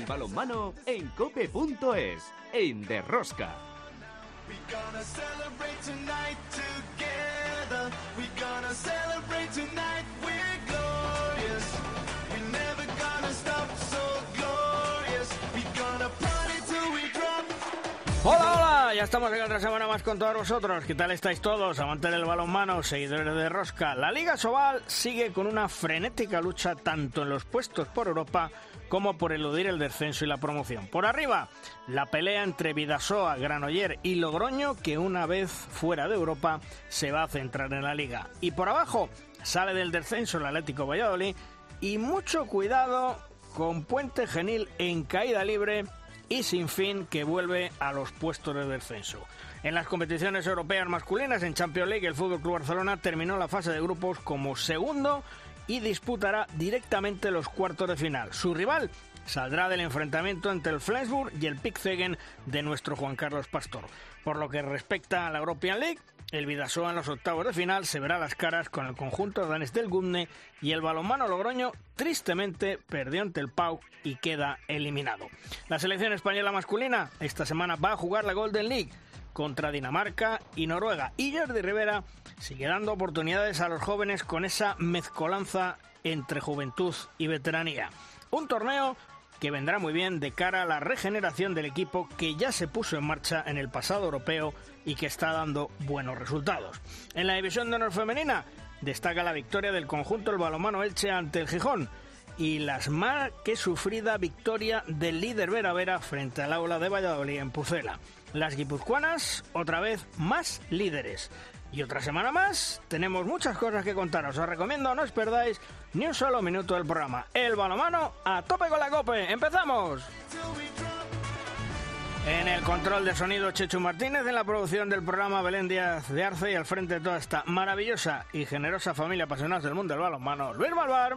del balonmano en cope.es, en Derrosca. Hola, hola, ya estamos en otra semana más con todos vosotros. ¿Qué tal estáis todos? Amantes del balonmano, seguidores de Rosca. La Liga Sobal sigue con una frenética lucha tanto en los puestos por Europa como por eludir el descenso y la promoción. Por arriba, la pelea entre Vidasoa, Granoller y Logroño, que una vez fuera de Europa se va a centrar en la Liga. Y por abajo, sale del descenso el Atlético Valladolid y mucho cuidado con Puente Genil en caída libre y sin fin que vuelve a los puestos de descenso. En las competiciones europeas masculinas en Champions League el Fútbol Club Barcelona terminó la fase de grupos como segundo y disputará directamente los cuartos de final. Su rival saldrá del enfrentamiento entre el Flensburg y el Pickzegen de nuestro Juan Carlos Pastor. Por lo que respecta a la European League, el Vidasoa en los octavos de final se verá las caras con el conjunto danés del Gumne y el balonmano Logroño tristemente perdió ante el Pau y queda eliminado. La selección española masculina esta semana va a jugar la Golden League contra Dinamarca y Noruega y Jordi Rivera sigue dando oportunidades a los jóvenes con esa mezcolanza entre juventud y veteranía. Un torneo que vendrá muy bien de cara a la regeneración del equipo que ya se puso en marcha en el pasado europeo y que está dando buenos resultados. En la división de honor femenina destaca la victoria del conjunto del balomano Elche ante el Gijón y las más que sufrida victoria del líder Vera Vera frente al aula de Valladolid en Pucela. Las guipuzcoanas otra vez más líderes. Y otra semana más, tenemos muchas cosas que contaros. Os recomiendo no os perdáis ni un solo minuto del programa. El balomano a tope con la cope. ¡Empezamos! En el control de sonido Chechu Martínez, en la producción del programa Belén Díaz de Arce y al frente de toda esta maravillosa y generosa familia apasionada del mundo del balonmano, Luis Malvar.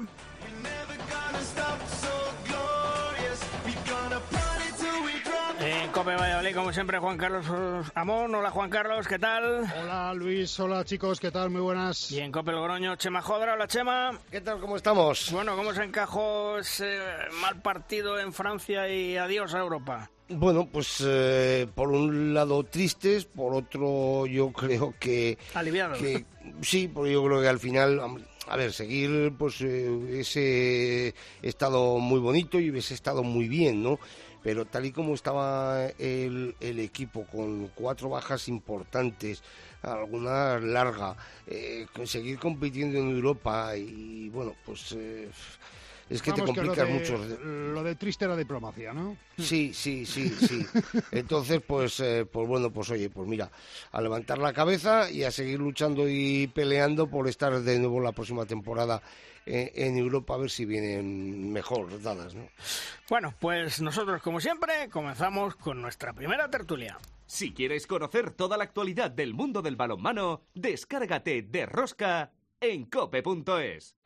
En Cope Valladolid, como siempre, Juan Carlos Amón. Hola, Juan Carlos, ¿qué tal? Hola, Luis. Hola, chicos, ¿qué tal? Muy buenas. Y en Cope Logroño, Chema Jodra. Hola, Chema. ¿Qué tal? ¿Cómo estamos? Bueno, ¿cómo se encajó ese mal partido en Francia y adiós a Europa? Bueno, pues eh, por un lado tristes, por otro yo creo que... Aliviados. Que, sí, porque yo creo que al final... A ver, seguir pues eh, ese estado muy bonito y ese estado muy bien, ¿no? Pero tal y como estaba el, el equipo con cuatro bajas importantes, alguna larga, eh, conseguir compitiendo en Europa y bueno, pues eh, es que Vamos, te complicas lo de, mucho. Lo de triste era diplomacia, ¿no? Sí, sí, sí, sí. Entonces, pues, eh, pues bueno, pues oye, pues mira, a levantar la cabeza y a seguir luchando y peleando por estar de nuevo la próxima temporada en Europa a ver si vienen mejor dadas, ¿no? Bueno, pues nosotros, como siempre, comenzamos con nuestra primera tertulia. Si quieres conocer toda la actualidad del mundo del balonmano, descárgate de Rosca en cope.es.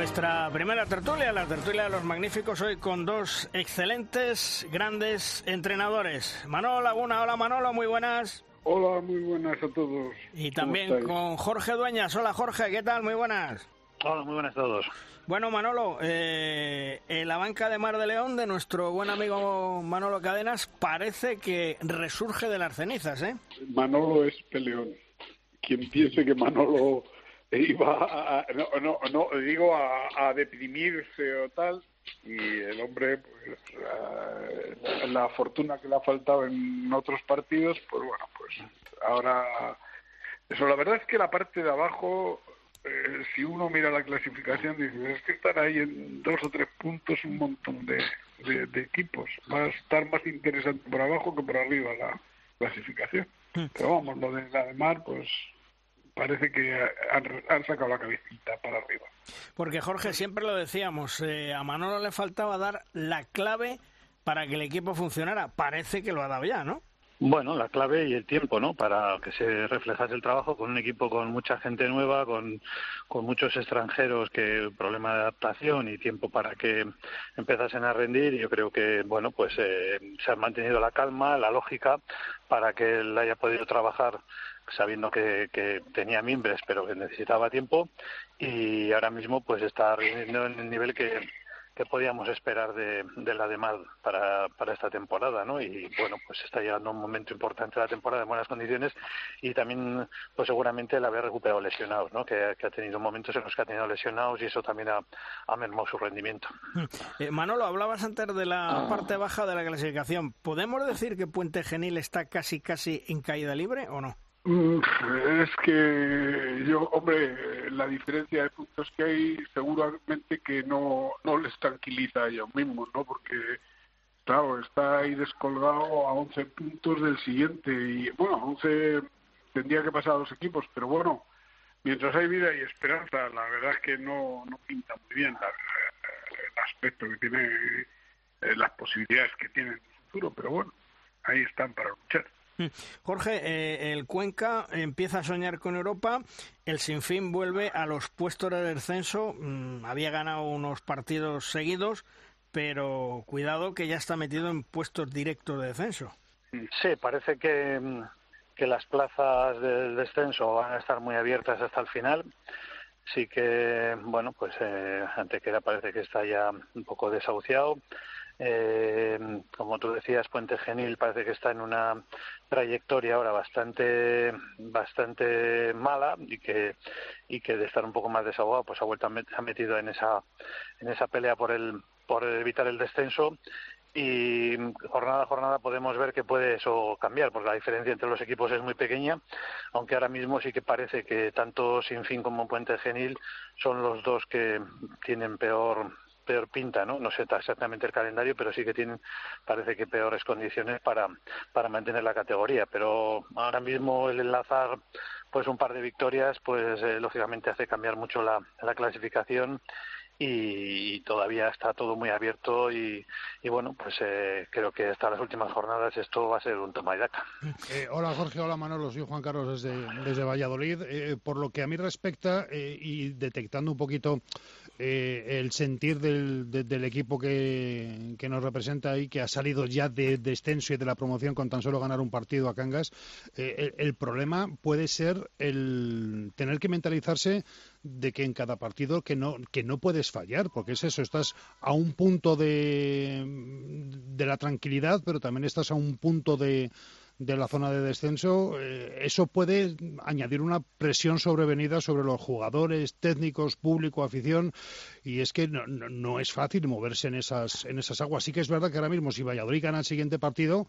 Nuestra primera tertulia, la tertulia de los magníficos, hoy con dos excelentes, grandes entrenadores. Manolo Laguna, hola Manolo, muy buenas. Hola, muy buenas a todos. Y ¿Cómo también con Jorge Dueñas, hola Jorge, ¿qué tal? Muy buenas. Hola, muy buenas a todos. Bueno, Manolo, eh, en la banca de Mar de León de nuestro buen amigo Manolo Cadenas parece que resurge de las cenizas, ¿eh? Manolo es peleón. Quien piense que Manolo iba a, no, no, no, digo a, a deprimirse o tal, y el hombre, pues, la, la fortuna que le ha faltado en otros partidos, pues bueno, pues ahora, eso, la verdad es que la parte de abajo, eh, si uno mira la clasificación, dice, es que están ahí en dos o tres puntos un montón de, de, de equipos. Va a estar más interesante por abajo que por arriba la clasificación. Pero vamos, lo de la de Mar, pues parece que han, han sacado la cabecita para arriba. Porque Jorge, siempre lo decíamos, eh, a Manolo le faltaba dar la clave para que el equipo funcionara. Parece que lo ha dado ya, ¿no? Bueno, la clave y el tiempo, ¿no? Para que se reflejase el trabajo con un equipo con mucha gente nueva, con, con muchos extranjeros que problema de adaptación y tiempo para que empezasen a rendir. Y yo creo que, bueno, pues eh, se ha mantenido la calma, la lógica para que él haya podido trabajar sabiendo que, que tenía mimbres pero que necesitaba tiempo y ahora mismo pues está rindiendo en el nivel que, que podíamos esperar de, de la DEMAD para, para esta temporada, ¿no? Y bueno, pues está llegando un momento importante de la temporada en buenas condiciones y también, pues seguramente el haber recuperado lesionados, ¿no? Que, que ha tenido momentos en los que ha tenido lesionados y eso también ha, ha mermado su rendimiento. Eh, Manolo, hablabas antes de la parte baja de la clasificación. ¿Podemos decir que Puente Genil está casi, casi en caída libre o no? Mm, Es que yo, hombre, la diferencia de puntos que hay seguramente que no, no les tranquiliza a ellos mismos, ¿no? Porque, claro, está ahí descolgado a 11 puntos del siguiente y, bueno, a 11 tendría que pasar a dos equipos, pero bueno, mientras hay vida y esperanza, la verdad es que no, no pinta muy bien la- el aspecto que tiene, eh, las posibilidades que tiene en el futuro, pero bueno, ahí están para luchar. Jorge, eh, el Cuenca empieza a soñar con Europa, el Sinfín vuelve a los puestos de descenso, mm, había ganado unos partidos seguidos, pero cuidado que ya está metido en puestos directos de descenso. Sí, parece que, mm, que las plazas del descenso van a estar muy abiertas hasta el final. Sí que, bueno, pues eh, Antequera parece que está ya un poco desahuciado. Eh, como tú decías, Puente Genil parece que está en una trayectoria ahora bastante bastante mala y que y que de estar un poco más desahogado pues ha vuelto se ha metido en esa en esa pelea por el por evitar el descenso. Y jornada a jornada podemos ver que puede eso cambiar, porque la diferencia entre los equipos es muy pequeña, aunque ahora mismo sí que parece que tanto Sinfín como Puente Genil son los dos que tienen peor peor pinta, ¿no? No sé exactamente el calendario, pero sí que tienen, parece que peores condiciones para, para mantener la categoría. Pero ahora mismo el enlazar pues un par de victorias, pues eh, lógicamente hace cambiar mucho la, la clasificación y todavía está todo muy abierto y, bueno, pues eh, creo que hasta las últimas jornadas esto va a ser un toma y daca. Eh, hola Jorge, hola Manolo, soy Juan Carlos desde, desde Valladolid. Eh, por lo que a mí respecta y detectando un poquito eh, el sentir del, de- del equipo que, que nos representa y que ha salido ya de descenso y de la promoción con tan solo ganar un partido a Cangas, eh, el, el problema puede ser el tener que mentalizarse de que en cada partido que no que no puedes fallar porque es eso estás a un punto de de la tranquilidad pero también estás a un punto de de la zona de descenso, eh, eso puede añadir una presión sobrevenida sobre los jugadores, técnicos, público, afición, y es que no, no, es fácil moverse en esas, en esas aguas. Sí que es verdad que ahora mismo si Valladolid gana el siguiente partido,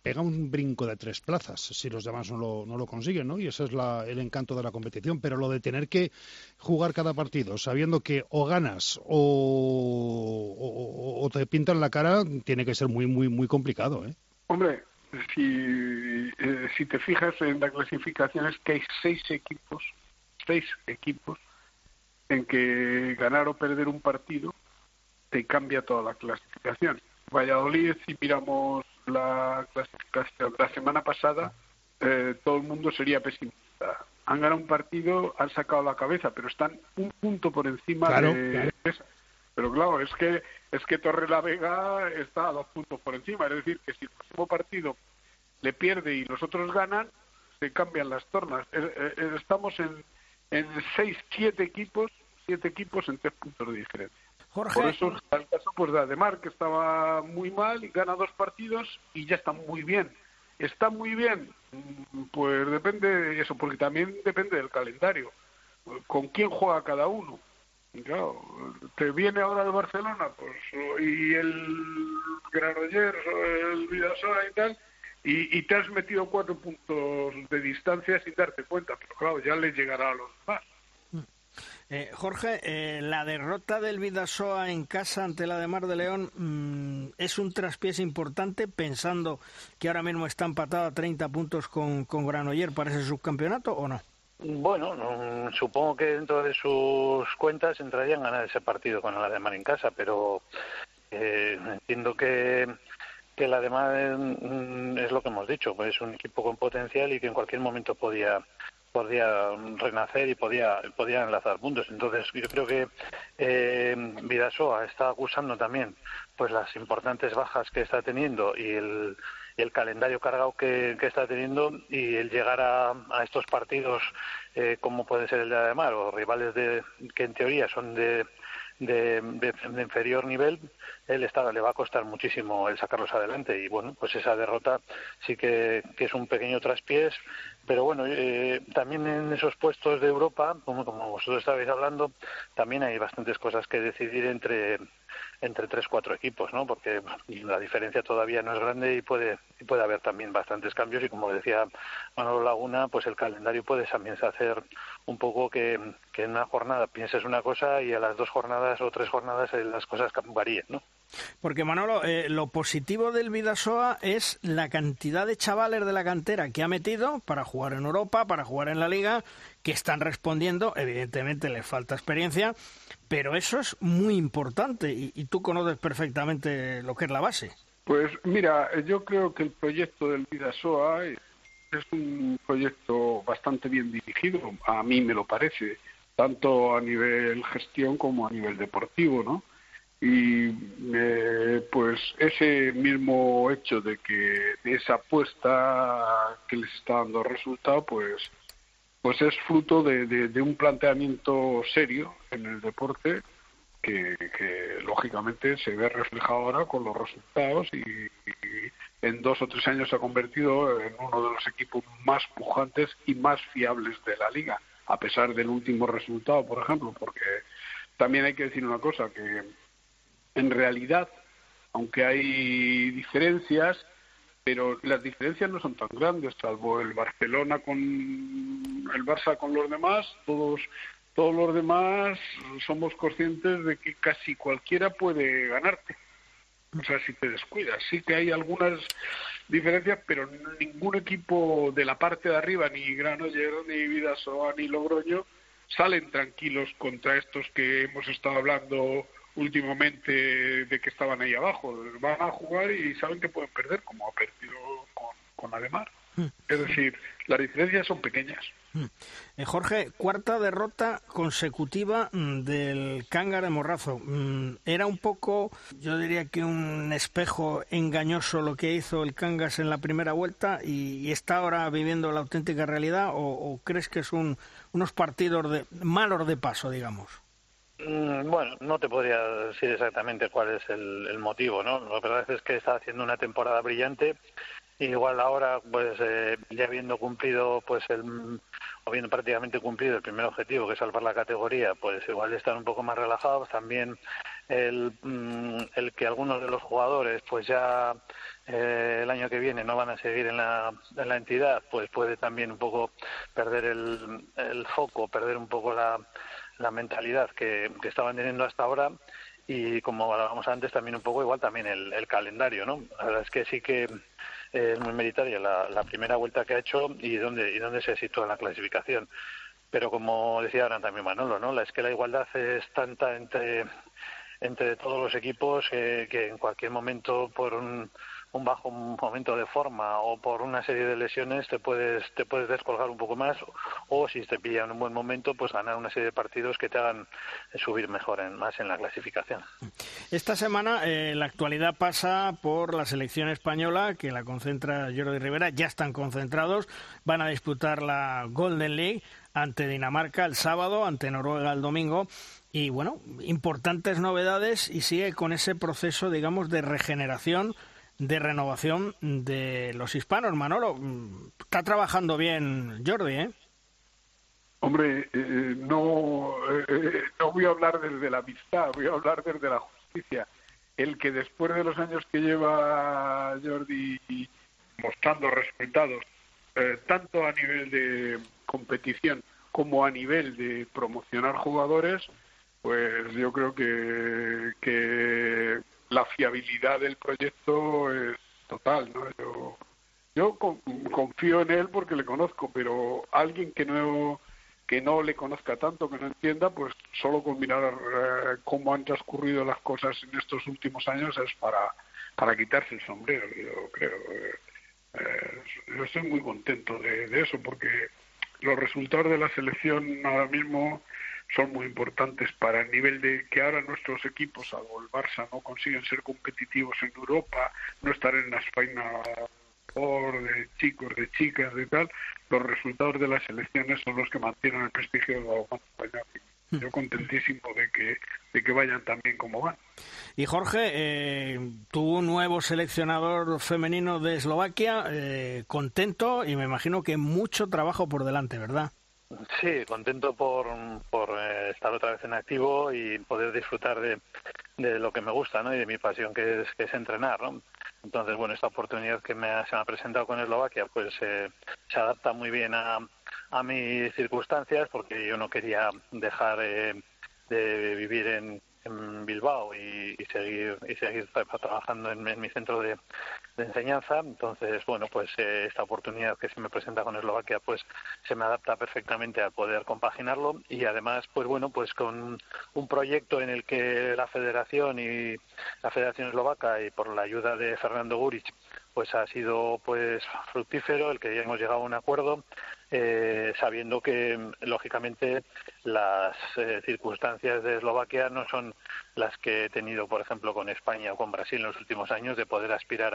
pega un brinco de tres plazas si los demás no lo, no lo consiguen, ¿no? Y ese es la, el encanto de la competición. Pero lo de tener que jugar cada partido sabiendo que o ganas o, o, o te pintan la cara, tiene que ser muy, muy, muy complicado, ¿eh? Hombre, si, eh, si te fijas en la clasificación es que hay seis equipos, seis equipos en que ganar o perder un partido te cambia toda la clasificación. Valladolid, si miramos la clasificación la semana pasada, eh, todo el mundo sería pesimista. Han ganado un partido, han sacado la cabeza, pero están un punto por encima Claro, de claro. Pero claro, es que es que Torre la Vega está a dos puntos por encima. Es decir, que si el próximo partido le pierde y los otros ganan, se cambian las tornas. Eh, eh, Estamos en, en seis, siete equipos, siete equipos en tres puntos de diferencia. Jorge, Por eso está el caso pues, de Ademar, que estaba muy mal y gana dos partidos y ya está muy bien. ¿Está muy bien? Mm, Pues depende de eso, porque también depende del calendario. ¿Con quién juega cada uno? Claro, te viene ahora el Barcelona pues y el Granollers el Vidasoa y tal, y, te has metido cuatro puntos de distancia sin darte cuenta, pero claro, ya le llegará a los demás. eh, Jorge, eh, la derrota del Vidasoa en casa ante la de Mar de León mm, es un traspiés importante pensando que ahora mismo está empatado a 30 puntos con, con Granoller para ese subcampeonato o no? Bueno, mm, supongo que dentro de sus cuentas entrarían a ganar ese partido con el Ademar en casa, pero eh, entiendo que, que la demás mm, es lo que hemos dicho, pues es un equipo con potencial y que en cualquier momento podía podía renacer y podía podía enlazar puntos. Entonces yo creo que eh, Vidasoa está acusando también pues las importantes bajas que está teniendo y el, el calendario cargado que, está teniendo y el llegar a, a estos partidos eh, como puede ser el de Ademar o rivales de, que en teoría son de, de, inferior nivel, él está, le va a costar muchísimo el sacarlos adelante. Y bueno, pues esa derrota sí que, que es un pequeño traspiés, pero bueno, eh, también en esos puestos de Europa, como, como vosotros estabais hablando, también hay bastantes cosas que decidir entre entre tres cuatro equipos, ¿no? Porque la diferencia todavía no es grande y puede y puede haber también bastantes cambios y como decía Manolo Laguna, pues el calendario puede también hacer un poco que, que en una jornada pienses una cosa y a las dos jornadas o tres jornadas eh, las cosas varíen, ¿no? Porque Manolo, eh, lo positivo del Vidasoa es la cantidad de chavales de la cantera que ha metido para jugar en Europa, para jugar en la Liga, que están respondiendo. Evidentemente les falta experiencia, pero eso es muy importante y, y tú conoces perfectamente lo que es la base. Pues mira, yo creo que el proyecto del Vidasoa es un proyecto bastante bien dirigido, a mí me lo parece, tanto a nivel gestión como a nivel deportivo, ¿no? Y eh, pues ese mismo hecho de que esa apuesta que les está dando resultado pues pues es fruto de, de, un planteamiento serio en el deporte que, que, lógicamente se ve reflejado ahora con los resultados y, en dos o tres años se ha convertido en uno de los equipos más pujantes y más fiables de la liga a pesar del último resultado por ejemplo porque también hay que decir una cosa que en realidad, aunque hay diferencias, pero las diferencias no son tan grandes, salvo el Barcelona con el Barça con los demás, todos todos los demás somos conscientes de que casi cualquiera puede ganarte. O sea, si te descuidas, sí que hay algunas diferencias, pero ningún equipo de la parte de arriba, ni Granollers, ni Vidasoa, ni Logroño, salen tranquilos contra estos que hemos estado hablando últimamente de que estaban ahí abajo. Van a jugar y saben que pueden perder, como ha perdido con, con Ademar. Hmm. Es decir, las diferencias son pequeñas. Hmm. Eh, Jorge, cuarta derrota consecutiva mm, del Cángar de Morrazo. Mm, era un poco, yo diría que un espejo engañoso lo que hizo el Cangas en la primera vuelta y, está ahora viviendo la auténtica realidad o, crees que es un, unos partidos de malos de paso, digamos? Mm, bueno, no te podría decir exactamente cuál es el, motivo, ¿no? La verdad es que está haciendo una temporada brillante. Igual ahora, pues eh, ya habiendo cumplido, pues el, o habiendo prácticamente cumplido el primer objetivo, que es salvar la categoría, pues igual están un poco más relajados. También el, mm, el que algunos de los jugadores, pues ya eh, el año que viene no van a seguir en la, en la entidad, pues puede también un poco perder el, el foco, perder un poco la la mentalidad que, estaban teniendo hasta ahora y como hablábamos antes también un poco igual también el, calendario, ¿no? La verdad es que sí que es muy meritoria la, primera vuelta que ha hecho y dónde y dónde se sitúa la clasificación. Pero como decía ahora también Manolo, ¿no? La, es que la igualdad es tanta entre entre todos los equipos que en cualquier momento por un un bajo momento de forma o por una serie de lesiones te puedes te puedes descolgar un poco más o si te pilla en un buen momento pues ganar una serie de partidos que te hagan subir mejor en, más en la clasificación. Esta semana eh, la actualidad pasa por la selección española que la concentra Jordi Rivera, ya están concentrados, van a disputar la Golden League ante Dinamarca el sábado, ante Noruega el domingo y bueno, importantes novedades y sigue con ese proceso digamos de regeneración de renovación de los hispanos. Manolo, está trabajando bien Jordi, ¿eh? Hombre, eh, no, eh, no voy a hablar desde la amistad, voy a hablar desde la justicia. El que después de los años que lleva Jordi mostrando resultados, eh, tanto a nivel de competición como a nivel de promocionar jugadores, pues yo creo que, que la fiabilidad del proyecto es total, ¿no? Yo, yo confío en él porque le conozco, pero alguien que no que no le conozca tanto, que no entienda, pues solo con mirar eh, cómo han transcurrido las cosas en estos últimos años es para para quitarse el sombrero, yo creo. Eh, yo estoy muy contento de eso porque los resultados de la selección ahora mismo son muy importantes para el nivel de que ahora nuestros equipos, salvo el Barça, no consiguen ser competitivos en Europa, no estar en las Final por de chicos, de chicas, de tal, los resultados de las elecciones son los que mantienen el prestigio del balonmano español. Hmm. Yo contentísimo de que, de que vayan tan bien como van. Y Jorge, eh, tu nuevo seleccionador femenino de Eslovaquia, eh, contento y me imagino que mucho trabajo por delante, ¿verdad? Sí, contento por, por eh, estar otra vez en activo y poder disfrutar de, de lo que me gusta ¿no? y de mi pasión que es, que es entrenar. ¿no? Entonces, bueno, esta oportunidad que me se me ha presentado con Eslovaquia pues eh, se adapta muy bien a, a mis circunstancias porque yo no quería dejar eh, de vivir en, en Bilbao y, seguir y seguir trabajando en, mi centro de, enseñanza. Entonces bueno pues eh, esta oportunidad que se me presenta con Eslovaquia pues se me adapta perfectamente a poder compaginarlo. Y además pues bueno pues con un proyecto en el que la Federación y la Federación Eslovaca y por la ayuda de Fernando Guric pues ha sido pues fructífero el que hemos llegado a un acuerdo eh, sabiendo que lógicamente las eh, circunstancias de Eslovaquia no son las que he tenido por ejemplo con España o con Brasil en los últimos años de poder aspirar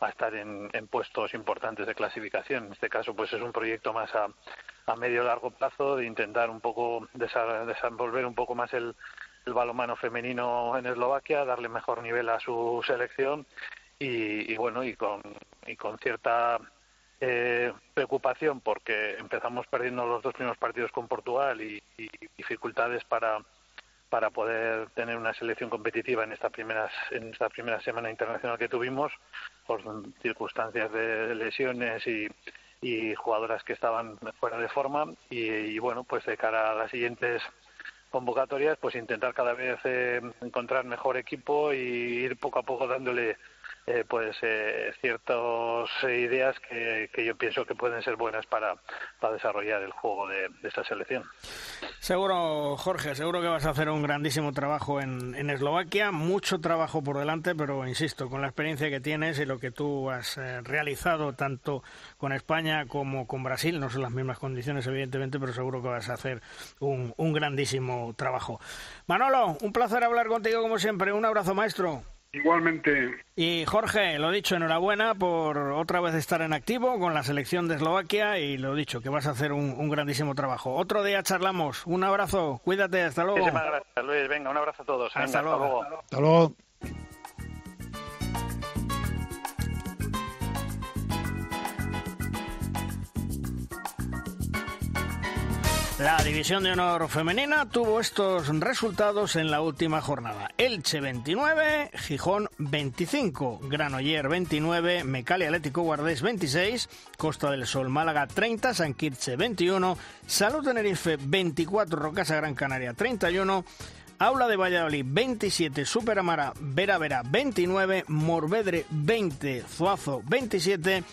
a, estar en, puestos importantes de clasificación. En este caso pues es un proyecto más a, a medio largo plazo de intentar un poco desenvolver un poco más el, el balonmano femenino en Eslovaquia darle mejor nivel a su selección y, bueno y con y con cierta eh, preocupación porque empezamos perdiendo los dos primeros partidos con Portugal y, dificultades para para poder tener una selección competitiva en esta primera en esta primera semana internacional que tuvimos por circunstancias de lesiones y, jugadoras que estaban fuera de forma. Y, bueno pues de cara a las siguientes convocatorias pues intentar cada vez eh, encontrar mejor equipo y ir poco a poco dándole eh, pues eh, ciertas ideas que, yo pienso que pueden ser buenas para, para desarrollar el juego de, esta selección. Seguro, Jorge, seguro que vas a hacer un grandísimo trabajo en, en, Eslovaquia, mucho trabajo por delante, pero insisto, con la experiencia que tienes y lo que tú has eh, realizado tanto con España como con Brasil, no son las mismas condiciones evidentemente, pero seguro que vas a hacer un, un grandísimo trabajo. Manolo, un placer hablar contigo como siempre, un abrazo maestro. Igualmente. Y Jorge, lo dicho, enhorabuena por otra vez estar en activo con la selección de Eslovaquia y lo dicho, que vas a hacer un, grandísimo trabajo. Otro día charlamos. Un abrazo, cuídate, hasta luego. Muchísimas gracias, Luis. Venga, un abrazo a todos. hasta, luego. Hasta luego. La división de honor femenina tuvo estos resultados en la última jornada. Elche 29, Gijón 25, Granoller 29, Mecali Atlético Guardés 26, Costa del Sol Málaga 30, San Quirche 21, Salud Tenerife 24, Rocasa Gran Canaria 31, Aula de Valladolid 27, Superamara Vera Vera 29, Morvedre 20, Zuazo 27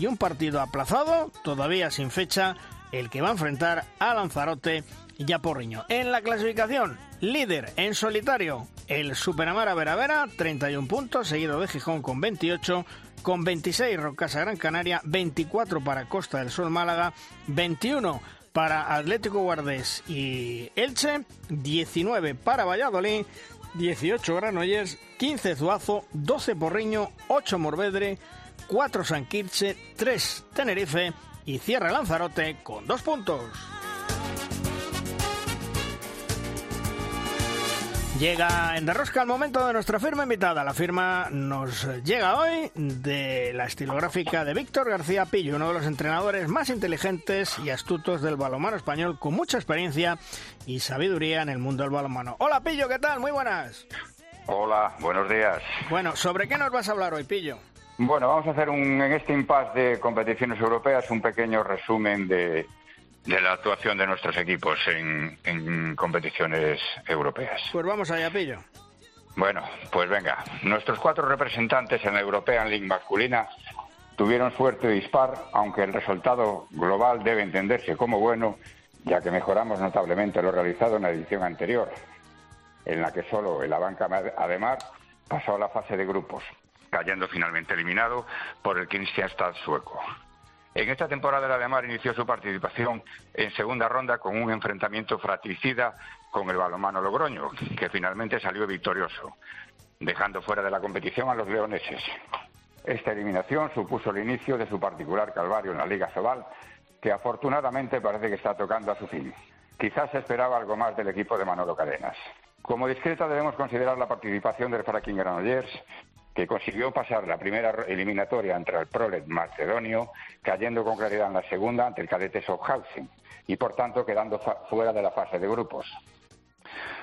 y un partido aplazado, todavía sin fecha, el que va a enfrentar a Lanzarote y a Porriño. En la clasificación, líder en solitario, el Superamara Veravera, 31 puntos, seguido de Gijón con 28, con 26 Rocasa Gran Canaria, 24 para Costa del Sol Málaga, 21 para Atlético Guardés y Elche, 19 para Valladolid, 18 Granollers, 15 Zuazo, 12 Porriño, 8 Morvedre, 4 Sanquirche, 3 Tenerife y cierra Lanzarote con dos puntos. Llega en Derrosca el momento de nuestra firma invitada. La firma nos llega hoy de la estilográfica de Víctor García Pillo, uno de los entrenadores más inteligentes y astutos del balonmano español, con mucha experiencia y sabiduría en el mundo del balonmano. Hola Pillo, ¿qué tal? Muy buenas. Hola, buenos días. Bueno, ¿sobre qué nos vas a hablar hoy, Pillo? Bueno, vamos a hacer un, en este impasse de competiciones europeas un pequeño resumen de, la actuación de nuestros equipos en, competiciones europeas. Pues vamos allá, Pillo. Bueno, pues venga. Nuestros cuatro representantes en la European League masculina tuvieron suerte de dispar, aunque el resultado global debe entenderse como bueno, ya que mejoramos notablemente lo realizado en la edición anterior, en la que solo el Abanca Ademar pasó a la fase de grupos. Cayendo finalmente eliminado por el Kristianstad sueco. En esta temporada el Ademar inició su participación en segunda ronda con un enfrentamiento fratricida con el balomano Logroño, que finalmente salió victorioso, dejando fuera de la competición a los leoneses. Esta eliminación supuso el inicio de su particular calvario en la Liga Sobal, que afortunadamente parece que está tocando a su fin. Quizás se esperaba algo más del equipo de Manolo Cadenas. Como discreta debemos considerar la participación del Fracking Granollers, que consiguió pasar la primera eliminatoria entre el Prolet macedonio, cayendo con claridad en la segunda ante el cadete Schaffhausen y por tanto quedando fuera de la fase de grupos.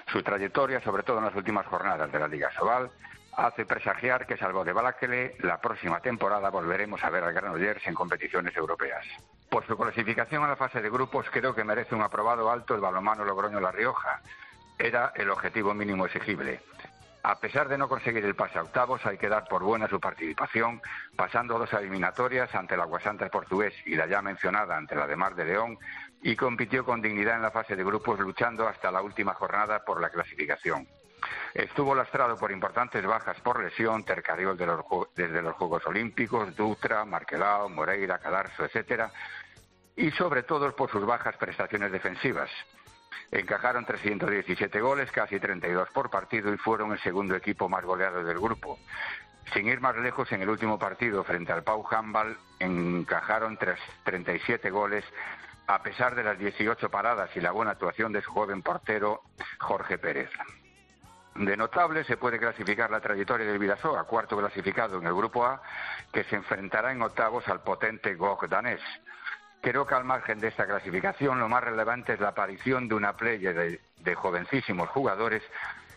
Su trayectoria, sobre todo en las últimas jornadas de la Liga Sobal, hace presagiar que, salvo de Balakele, la próxima temporada volveremos a ver al Granollers en competiciones europeas. Por su clasificación a la fase de grupos, creo que merece un aprobado alto el balomano Logroño-La Rioja. Era el objetivo mínimo exigible. A pesar de no conseguir el pase a octavos, hay que dar por buena su participación, pasando dos eliminatorias ante el Aguasanta portugués y la ya mencionada ante la de Mar de León, y compitió con dignidad en la fase de grupos, luchando hasta la última jornada por la clasificación. Estuvo lastrado por importantes bajas por lesión, Tercariol desde los Juegos Olímpicos, Dutra, Marquelao, Moreira, Cadarso, etcétera, y sobre todo por sus bajas prestaciones defensivas. Encajaron 317 goles, casi 32 por partido y fueron el segundo equipo más goleado del grupo. Sin ir más lejos, en el último partido frente al Pau Handball encajaron 37 goles a pesar de las 18 paradas y la buena actuación de su joven portero Jorge Pérez. De notable se puede clasificar la trayectoria del Vidasoa, cuarto clasificado en el Grupo A, que se enfrentará en octavos al potente GOG danés. Creo que al margen de esta clasificación lo más relevante es la aparición de una playa de, jovencísimos jugadores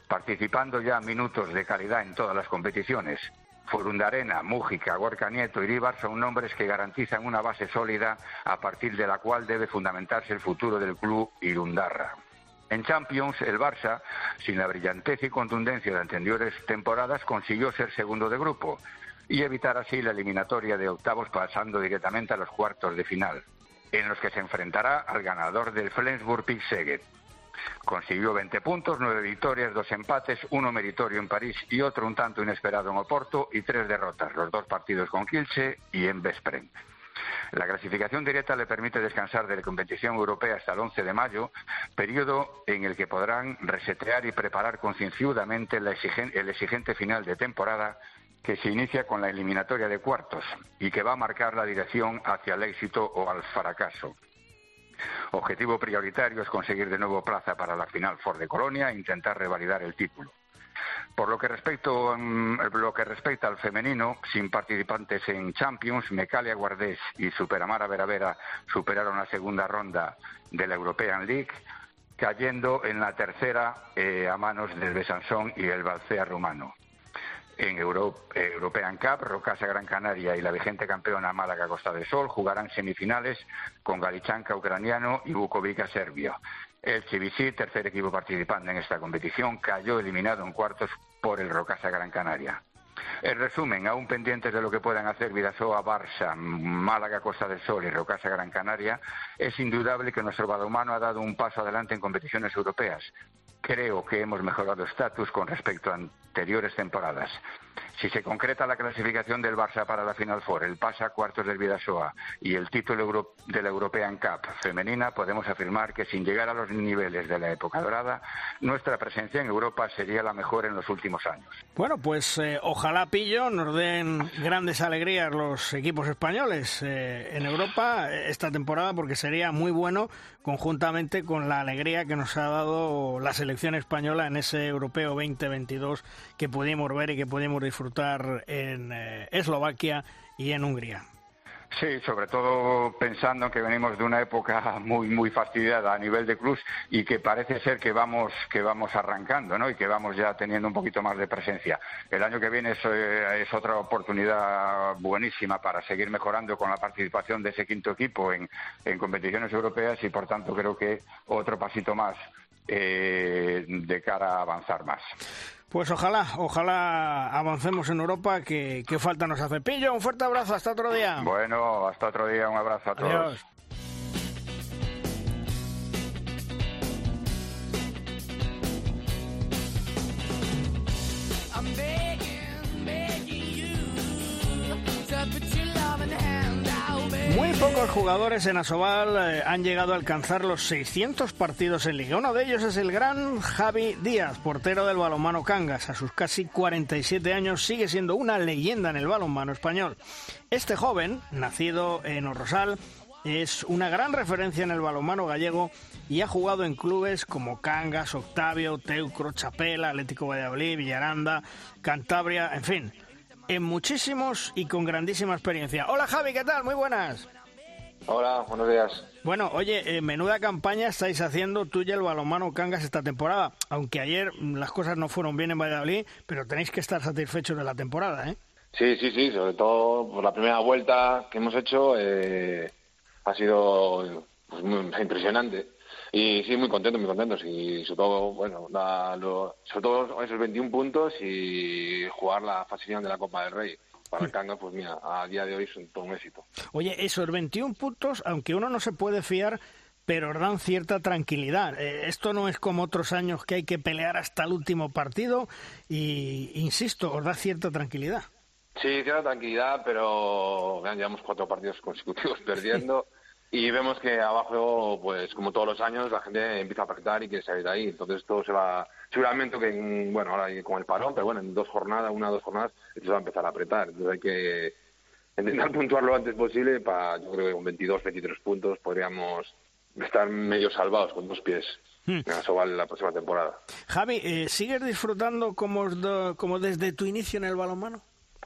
participando ya minutos de calidad en todas las competiciones. Furundarena, Mújica, Gorka Nieto y Rivar son nombres que garantizan una base sólida a partir de la cual debe fundamentarse el futuro del club Irundarra. En Champions, el Barça, sin la brillantez y contundencia de anteriores temporadas, consiguió ser segundo de grupo y evitar así la eliminatoria de octavos pasando directamente a los cuartos de final, en los que se enfrentará al ganador del Flensburg Pixeget. Consiguió 20 puntos, 9 victorias, 2 empates, uno meritorio en París y otro un tanto inesperado en Oporto y tres derrotas, los dos partidos con Kielce y en Vespren. La clasificación directa le permite descansar de la competición europea hasta el 11 de mayo, periodo en el que podrán resetear y preparar concienzudamente el exigente final de temporada que se inicia con la eliminatoria de cuartos y que va a marcar la dirección hacia el éxito o al fracaso. Objetivo prioritario es conseguir de nuevo plaza para la final Ford de Colonia e intentar revalidar el título. Por lo que, respecto, mm, lo que respecta al femenino, sin participantes en Champions, Mecalia Guardés y Superamara Veravera superaron la segunda ronda de la European League, cayendo en la tercera eh, a manos del Besansón y el Balcea rumano en European Cup, Rocasa Gran Canaria y la vigente campeona Málaga Costa del Sol jugarán semifinales con Galichanka ucraniano y Bukovica serbio. El CBC, tercer equipo participante en esta competición, cayó eliminado en cuartos por el Rocasa Gran Canaria. En resumen, aún pendientes de lo que puedan hacer Vidasoa, Barça, Málaga, Costa del Sol y Rocasa Gran Canaria, es indudable que nuestro balonmano ha dado un paso adelante en competiciones europeas, creo que hemos mejorado estatus con respecto a anteriores temporadas. Si se concreta la clasificación del Barça para la Final Four, el pasa a cuartos del Vidasoa y el título de la European Cup femenina, podemos afirmar que sin llegar a los niveles de la época dorada, nuestra presencia en Europa sería la mejor en los últimos años. Bueno, pues eh, ojalá Pillo nos den grandes alegrías los equipos españoles eh, en Europa esta temporada, porque sería muy bueno conjuntamente con la alegría que nos ha dado la selección española en ese Europeo 2022 que pudimos ver y que pudimos disfrutar en eh, Eslovaquia y en Hungría. Sí, sobre todo pensando que venimos de una época muy muy fastidiada a nivel de cruz y que parece ser que vamos que vamos arrancando, ¿no? Y que vamos ya teniendo un poquito más de presencia. El año que viene es, eh, otra oportunidad buenísima para seguir mejorando con la participación de ese quinto equipo en, en competiciones europeas y por tanto creo que otro pasito más eh, de cara a avanzar más. Pues ojalá, ojalá avancemos en Europa, que, falta nos hace. Pillo, un fuerte abrazo, hasta otro día. Bueno, hasta otro día, un abrazo a todos. Pocos jugadores en Asobal eh, han llegado a alcanzar los 600 partidos en Liga. Uno de ellos es el gran Javi Díaz, portero del balonmano Cangas. A sus casi 47 años sigue siendo una leyenda en el balonmano español. Este joven, nacido en Orrosal, es una gran referencia en el balonmano gallego y ha jugado en clubes como Cangas, Octavio, Teucro, Chapela, Atlético Valladolid, Villaranda, Cantabria, en fin, en muchísimos y con grandísima experiencia. Hola Javi, ¿qué tal? Muy buenas. Hola, buenos días. Bueno, oye, eh, menuda campaña estáis haciendo tú y el balonmano Cangas esta temporada. Aunque ayer las cosas no fueron bien en Valladolid, pero tenéis que estar satisfechos de la temporada, ¿eh? Sí, sí, sí, sobre todo por la primera vuelta que hemos hecho eh, ha sido pues, muy impresionante. Y sí, muy contento, muy contentos. Y sobre todo, bueno, sobre todo esos 21 puntos y jugar la fase final de la Copa del Rey. Para el Cangas, pues mira, a día de hoy son todo un éxito. Oye, esos 21 puntos, aunque uno no se puede fiar, pero os dan cierta tranquilidad. Eh, esto no es como otros años que hay que pelear hasta el último partido y, insisto, os da cierta tranquilidad. Sí, cierta tranquilidad, pero llevamos cuatro partidos consecutivos perdiendo. Y vemos que abajo, pues como todos los años, la gente empieza a apretar y quiere salir de ahí. Entonces todo se va, seguramente que, bueno, ahora con el parón, pero bueno, en dos jornadas, una o dos jornadas, esto se va a empezar a apretar. Entonces hay que intentar puntuar lo antes posible para, yo creo que con 22, 23 puntos podríamos estar medio salvados con dos pies. Hmm. Eso vale la próxima temporada. Javi, eh, ¿sigues disfrutando como, como desde tu inicio en el balonmano?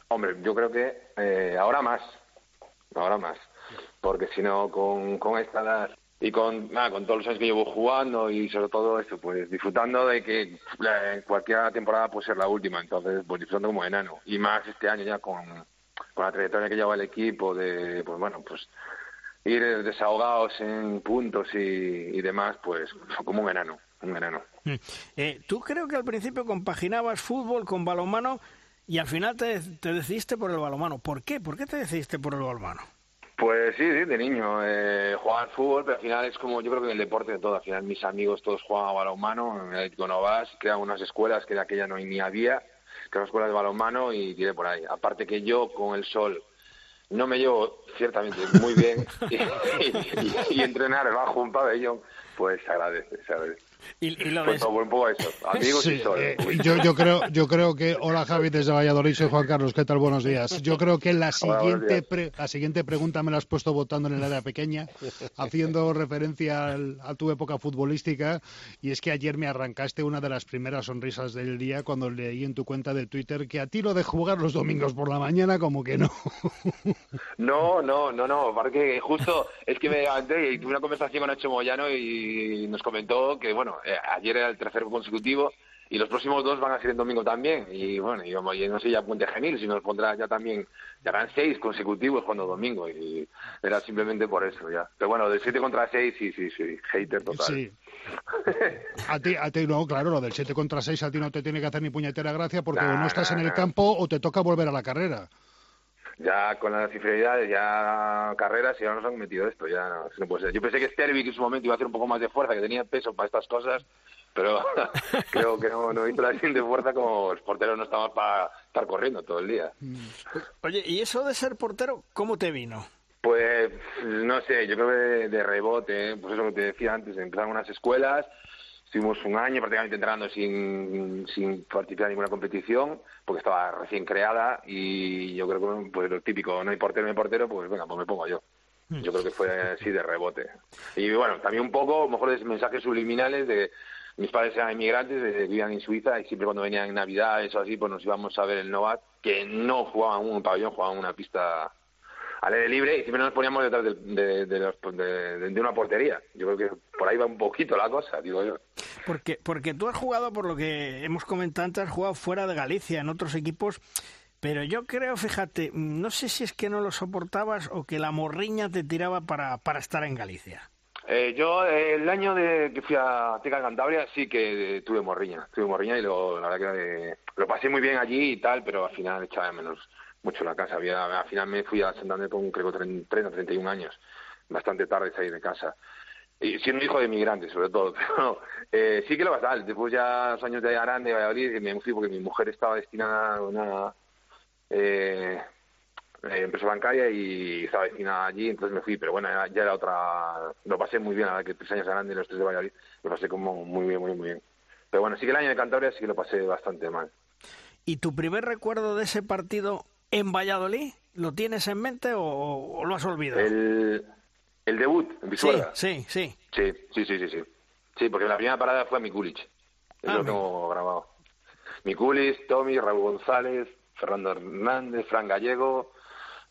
Hombre, yo creo que eh, ahora más, ahora más porque si no, con, con esta edad y con, nada, con todos los años que llevo jugando y sobre todo esto, pues disfrutando de que cualquier temporada puede ser la última, entonces pues disfrutando como enano. Y más este año ya con, con la trayectoria que lleva el equipo, de, pues bueno, pues ir desahogados en puntos y, demás, pues como un enano, un enano. Mm. Eh, ¿Tú creo que al principio compaginabas fútbol con balonmano y al final te, te decidiste por el balonmano? ¿Por qué? ¿Por qué te decidiste por el balonmano? Pues sí, sí, de niño. Eh, jugaba al fútbol, pero al final es como, yo creo que en el deporte de todo. Al final mis amigos todos jugaban a balonmano, en el Atlético Novas, creaban unas escuelas que de aquella no ni había, eran escuelas de balonmano y tiré por ahí. Aparte que yo con el sol no me llevo ciertamente muy bien y, entrenar bajo un pabellón, pues se agradece, se agradece. Y, lo pues un poco eso, amigos y eh, yo, yo, creo, yo creo que, hola Javi desde Valladolid, soy Juan Carlos, ¿qué tal? Buenos días. Yo creo que la siguiente, la siguiente pregunta me la has puesto votando en el área pequeña, haciendo referencia a tu época futbolística, y es que ayer me arrancaste una de las primeras sonrisas del día cuando leí en tu cuenta de Twitter que a ti lo de jugar los domingos por la mañana como que no. No, no, no, no, porque justo es que me levanté y tuve una conversación con Nacho Moyano y nos comentó que, bueno, eh, ayer era el tercero consecutivo y los próximos dos van a ser en domingo también. Y bueno, y como no sé ya Puente Genil, si nos pondrá ya también, ya harán seis consecutivos cuando domingo. Y era simplemente por eso ya. Pero bueno, de siete contra seis, sí, sí, sí, hater total. Sí. a ti, a ti no, claro, lo del siete contra seis a ti no te tiene que hacer ni puñetera gracia porque o no estás en el campo o te toca volver a la carrera ya con las inferioridades, ya carreras, y ahora nos han metido esto, ya no, puede ser. Yo pensé que que en su momento iba a hacer un poco más de fuerza, que tenía peso para estas cosas, pero creo que no, no hizo la de fuerza como los porteros no estaban para estar corriendo todo el día. Oye, ¿y eso de ser portero, cómo te vino? Pues no sé, yo creo que de, rebote, pues eso que te decía antes, empezaron unas escuelas, Estuvimos un año prácticamente entrenando sin, sin participar en ninguna competición, porque estaba recién creada y yo creo que pues lo típico, no hay portero, no hay portero, pues venga, pues me pongo yo. Hmm. Yo creo que fue así de rebote. Y bueno, también un poco, a lo mejor, de mensajes subliminales de mis padres eran inmigrantes, vivían en Suiza y siempre cuando venían en Navidades o así, pues nos íbamos a ver el Novat, que no jugaban un pabellón, jugaban una pista al aire libre y siempre nos poníamos detrás de, de, una portería. Yo creo que por ahí va un poquito la cosa, digo yo. Porque, porque tú has jugado, por lo que hemos comentado antes, has jugado fuera de Galicia, en otros equipos, pero yo creo, fíjate, no sé si es que no lo soportabas o que la morriña te tiraba para, para estar en Galicia. Eh, yo el año de que fui a Teca Cantabria sí que tuve morriña, tuve morriña y lo, la verdad que lo pasé muy bien allí y tal, pero al final echaba de menos mucho la casa. Había, al final me fui a Santander con creo 30, 31 años, bastante tarde salir de casa. Y siendo hijo de inmigrantes, sobre todo. Pero eh, sí que lo tal. Después ya los años de Arán, de Valladolid, me fui porque mi mujer estaba destinada a una... Eh, eh, empresa bancaria y estaba destinada allí, entonces me fui, pero bueno, ya era otra, lo pasé muy bien, a que tres años grande y los tres de Valladolid, lo pasé como muy bien, muy, muy bien. Pero bueno, sí que el año de Cantabria sí que lo pasé bastante mal. ¿Y tu primer recuerdo de ese partido en Valladolid, lo tienes en mente o, lo has olvidado? El, el debut en Pisuerga. Sí, sí, sí. Sí, sí, sí, sí. Sí, porque la primera parada fue a Mikulic. Eso ah, lo tengo grabado. Mikulic, Tommy, Raúl González, Fernando Hernández, Fran Gallego,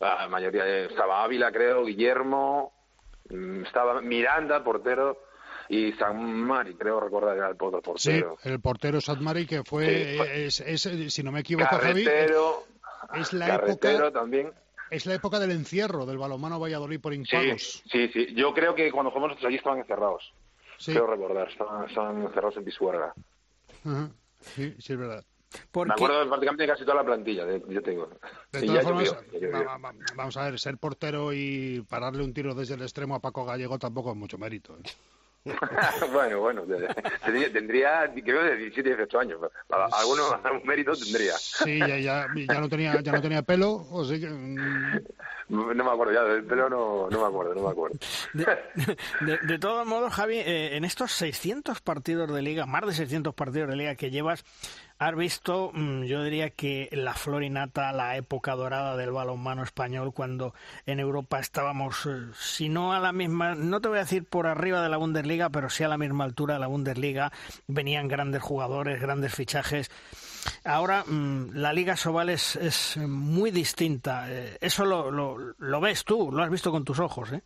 la mayoría de, estaba Ávila, creo, Guillermo, mm, estaba Miranda, portero, y San Mari, creo recordar era el portero. Sí, el portero San Mari que fue, es, si no me equivoco, Javi, es la época también. Es la época del encierro del balonmano Valladolid por impagos. Sí, sí, Yo creo que cuando jugamos nosotros allí estaban encerrados. Sí. Creo recordar, estaban, estaban encerrados en Pisuerga. Sí, sí, es verdad. Me acuerdo prácticamente casi toda la plantilla, yo tengo. De todas formas, vamos a ver, ser portero y pararle un tiro desde el extremo a Paco Gallego tampoco es mucho mérito. ¿eh? bueno, bueno, tendría, creo, de 17, 18 años. Alguno, algún mérito tendría. Sí, ya, ya, ya, no tenía, ya no tenía pelo, o sí que... Mm. No me acuerdo ya, del pelo no, no me acuerdo, no me acuerdo. De, de, todos modos, Javi, eh, en estos 600 partidos de liga, más de 600 partidos de liga que llevas, has visto, mm, yo diría que la florinata, la época dorada del balonmano español, cuando en Europa estábamos, eh, si no a la misma, no te voy a decir por arriba de la Bundesliga, pero sí a la misma altura de la Bundesliga, venían grandes jugadores, grandes fichajes. Ahora mm, la Liga Sobal es, es muy distinta. Eh, eso lo, lo, lo ves tú, lo has visto con tus ojos, ¿eh?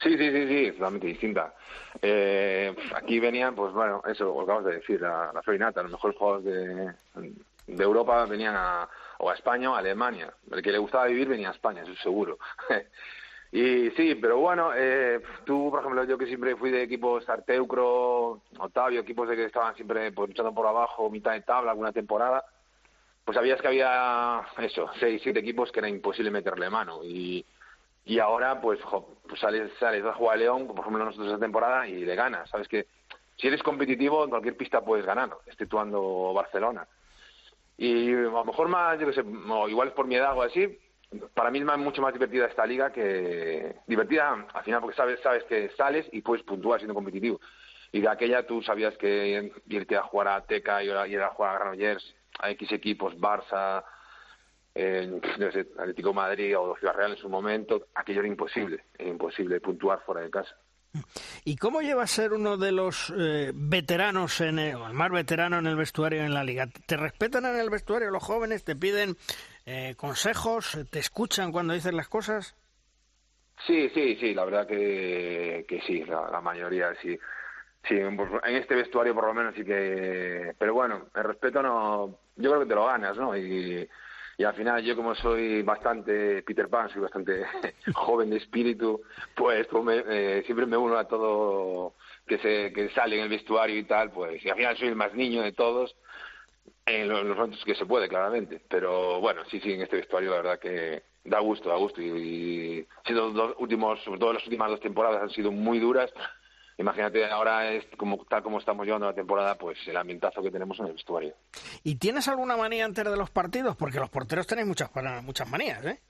Sí, sí, sí, sí, totalmente distinta. Eh, aquí venían, pues bueno, eso lo acabas de decir, la, la Florinata, los mejores jugadores de, de Europa venían a, o a España o a Alemania. El que le gustaba vivir venía a España, eso seguro. y sí, pero bueno, eh, tú, por ejemplo, yo que siempre fui de equipos Arteucro, Otavio, equipos de que estaban siempre pues, luchando por abajo, mitad de tabla, alguna temporada, pues sabías que había eso, seis, siete equipos que era imposible meterle mano. Y y ahora pues, pues sales, sales a jugar a León, por ejemplo nosotros esta temporada, y le ganas. Sabes que si eres competitivo en cualquier pista puedes ganar, exceptuando Barcelona. Y a lo mejor más, yo qué sé, igual es por mi edad o así, para mí es mucho más divertida esta liga que divertida al final porque sabes sabes que sales y puedes puntuar siendo competitivo y de aquella tú sabías que irte a jugar a Teca y ir a jugar a Granollers a X equipos Barça en Atlético Madrid o Ciudad Real en su momento, aquello era imposible, era imposible puntuar fuera de casa. ¿Y cómo lleva a ser uno de los eh, veteranos, en el, más veterano en el vestuario en la liga? ¿Te respetan en el vestuario los jóvenes? ¿Te piden eh, consejos? ¿Te escuchan cuando dices las cosas? Sí, sí, sí, la verdad que, que sí, la, mayoría sí. Sí, en este vestuario por lo menos sí que... Pero bueno, el respeto no... Yo creo que te lo ganas, ¿no? Y, y al final yo como soy bastante Peter Pan, soy bastante joven de espíritu, pues, pues eh, siempre me uno a todo que se que sale en el vestuario y tal, pues y al final soy el más niño de todos, en los, momentos que se puede, claramente. Pero bueno, sí, sí, en este vestuario la verdad que da gusto, da gusto. Y, y siendo los últimos, sobre todo las últimas dos temporadas han sido muy duras, imagínate ahora es como tal como estamos llevando la temporada, pues el ambientazo que tenemos en el vestuario. ¿Y tienes alguna manía antes de los partidos? Porque los porteros tenéis muchas muchas manías, ¿eh?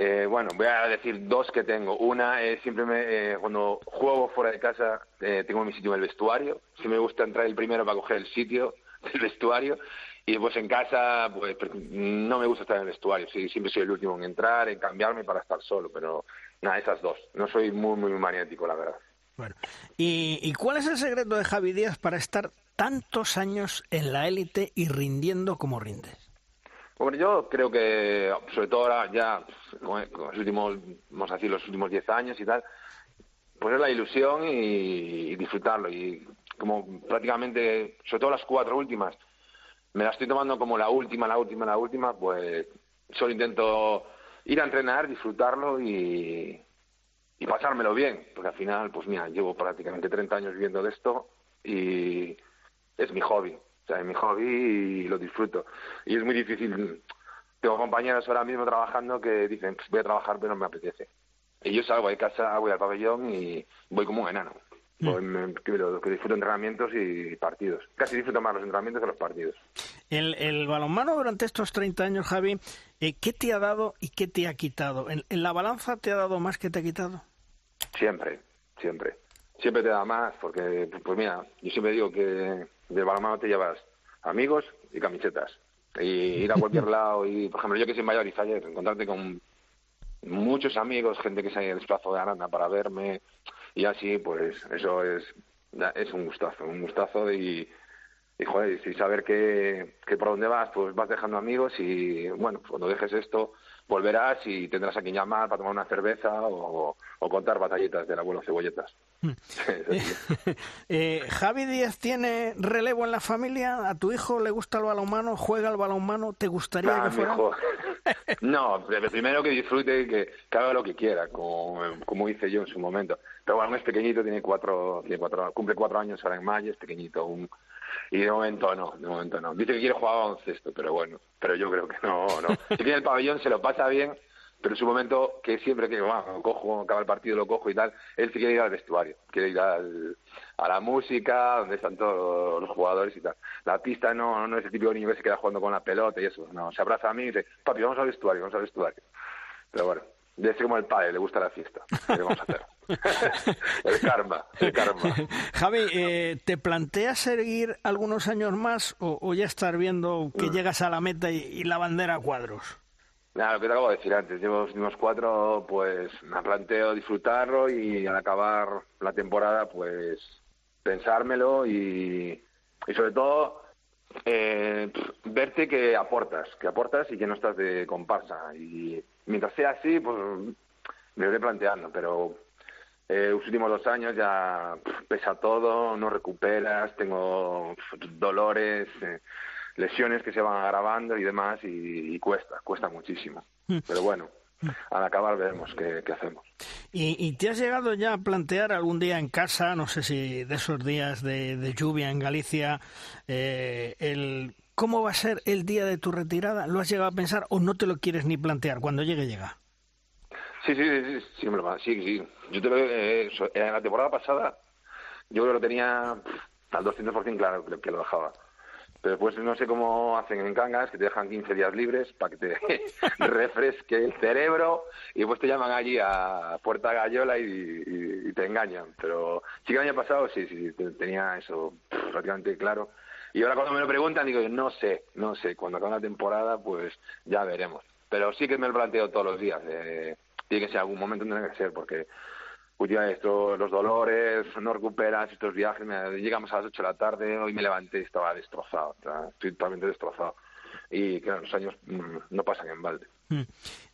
Eh, bueno, voy a decir dos que tengo. Una es siempre me, eh, cuando juego fuera de casa eh, tengo mi sitio en el vestuario. Si me gusta entrar el primero para coger el sitio del vestuario. Y pues en casa pues no me gusta estar en el vestuario. Sí, siempre soy el último en entrar, en cambiarme para estar solo. Pero Nada, esas dos. No soy muy, muy maniático, la verdad. Bueno, ¿Y, cuál es el secreto de Javi Díaz para estar tantos años en la élite y rindiendo como rindes? Bueno, yo creo que, sobre todo ahora ya, los últimos, vamos a decir, los últimos 10 años y tal, pues es la ilusión y, disfrutarlo. Y como prácticamente, sobre todo las cuatro últimas, me las estoy tomando como la última, la última, la última, pues solo intento ir a entrenar, disfrutarlo y, y pasármelo bien, porque al final, pues mira, llevo prácticamente 30 años viviendo de esto y es mi hobby, o sea, es mi hobby y lo disfruto. Y es muy difícil, tengo compañeros ahora mismo trabajando que dicen, voy a trabajar pero no me apetece. Y yo salgo de casa, voy al pabellón y voy como un enano. Mm. Pues que, disfruto entrenamientos y partidos. Casi disfruto más los entrenamientos que los partidos. El, el balonmano durante estos 30 años, Javi, eh, ¿qué te ha dado y qué te ha quitado? ¿En, la balanza te ha dado más que te ha quitado? Siempre, siempre. Siempre te da más, porque, pues mira, yo siempre digo que del balonmano te llevas amigos y camisetas. Y ir a cualquier lado, y por ejemplo, yo que soy mayor y ayer, encontrarte con muchos amigos, gente que se haya desplazado de Aranda para verme, y así, pues eso es, es un gustazo, un gustazo y, y joder, y saber que, que por dónde vas, pues vas dejando amigos y bueno, cuando dejes esto, volverás y tendrás a quien llamar para tomar una cerveza o, contar batallitas del abuelo Cebolletas. Hmm. eh, ¿Javi Díaz tiene relevo en la familia? ¿A tu hijo le gusta el balonmano? ¿Juega el balonmano? ¿Te gustaría que fuera? No, primero que disfrute que, haga lo que quiera, como, como hice yo en su momento. Pero bueno, es pequeñito, tiene cuatro, tiene cuatro, cumple cuatro años ahora en mayo, es pequeñito un y de momento no, de momento no. Dice que quiere jugar a baloncesto, pero bueno, pero yo creo que no, no. Si tiene el pabellón se lo pasa bien, pero en su momento que siempre que bueno, cojo, acaba el partido, lo cojo y tal, él sí quiere ir al vestuario, quiere ir al, a la música, donde están todos los jugadores y tal. La pista no, no es el típico niño que se queda jugando con la pelota y eso, no, se abraza a mí y dice, papi, vamos al vestuario, vamos al vestuario. Pero bueno, de ser como el padre, le gusta la fiesta. ¿Qué vamos a hacer? el karma, el karma. Javi, eh, ¿te planteas seguir algunos años más o, ya estar viendo que mm. llegas a la meta y, la bandera a cuadros? Nada, lo que te acabo de decir antes, llevo los últimos cuatro, pues me planteo disfrutarlo y al acabar la temporada, pues pensármelo y, y sobre todo eh, verte que aportas, que aportas y que no estás de comparsa. Y mientras sea así, pues me iré planteando, pero eh, los últimos dos años ya pesa todo, no recuperas, tengo dolores, eh, lesiones que se van agravando y demás y, cuesta, cuesta muchísimo. Hmm. Pero bueno, al acabar veremos qué, hacemos. ¿Y, te has llegado ya a plantear algún día en casa, no sé si de esos días de, lluvia en Galicia, eh, el cómo va a ser el día de tu retirada? ¿Lo has llegado a pensar o no te lo quieres ni plantear? Cuando llegue, llega. Sí, sí, sí, sí, me lo, sí, sí. Yo te lo, eh, en la temporada pasada, yo creo que lo tenía al 200% claro que lo dejaba. Pero después no sé cómo hacen en Cangas, que te dejan 15 días libres para que te refresque el cerebro y después te llaman allí a Puerta Gallola y, te engañan. Pero sí que el año pasado sí, sí, tenía eso prácticamente claro. Y ahora cuando me lo preguntan digo, no sé, no sé, cuando acabe la temporada pues ya veremos. Pero sí que me lo planteo todos los días. Eh, tiene que ser algún momento, tiene que ser, porque ya esto, los dolores, no recuperas estos viajes, llegamos a las 8 de la tarde, hoy me levanté y estaba destrozado, estoy totalmente destrozado. Y que los años mm, no pasan en balde. Hmm.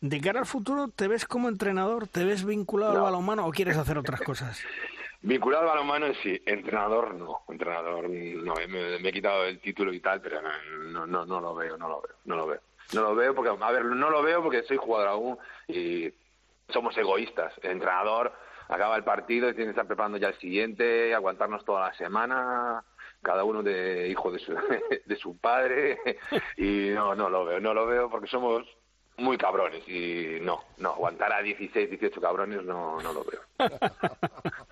De cara al futuro, ¿te ves como entrenador? ¿Te ves vinculado al balonmano o quieres hacer otras cosas? vinculado al balonmano sí, entrenador no, entrenador no, me, he quitado el título y tal, pero no, no, no, lo veo, no lo veo, no lo veo. No lo veo porque, a ver, no lo veo porque soy jugador aún y somos egoístas. El entrenador acaba el partido y tiene que estar preparando ya el siguiente, aguantarnos toda la semana, cada uno de hijo de su, de su padre. Y no, no lo veo, no lo veo porque somos muy cabrones y no, no, aguantar a 16, 18 cabrones no, no lo veo.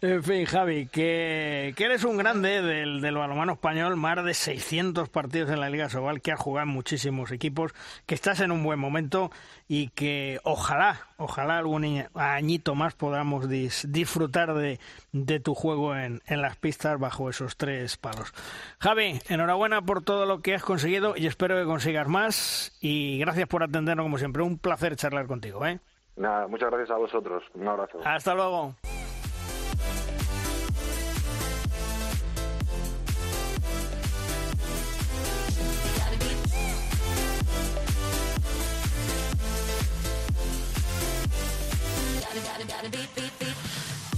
en fin, Javi, que, que, eres un grande del, del balonmano español, más de 600 partidos en la Liga Sobal, que ha jugado en muchísimos equipos, que estás en un buen momento y que ojalá, ojalá algún añito más podamos disfrutar de, de, tu juego en, en las pistas bajo esos tres palos. Javi, enhorabuena por todo lo que has conseguido y espero que consigas más y gracias por atendernos como siempre. Un placer charlar contigo. ¿eh? Nada, muchas gracias a vosotros. Un abrazo. Hasta luego.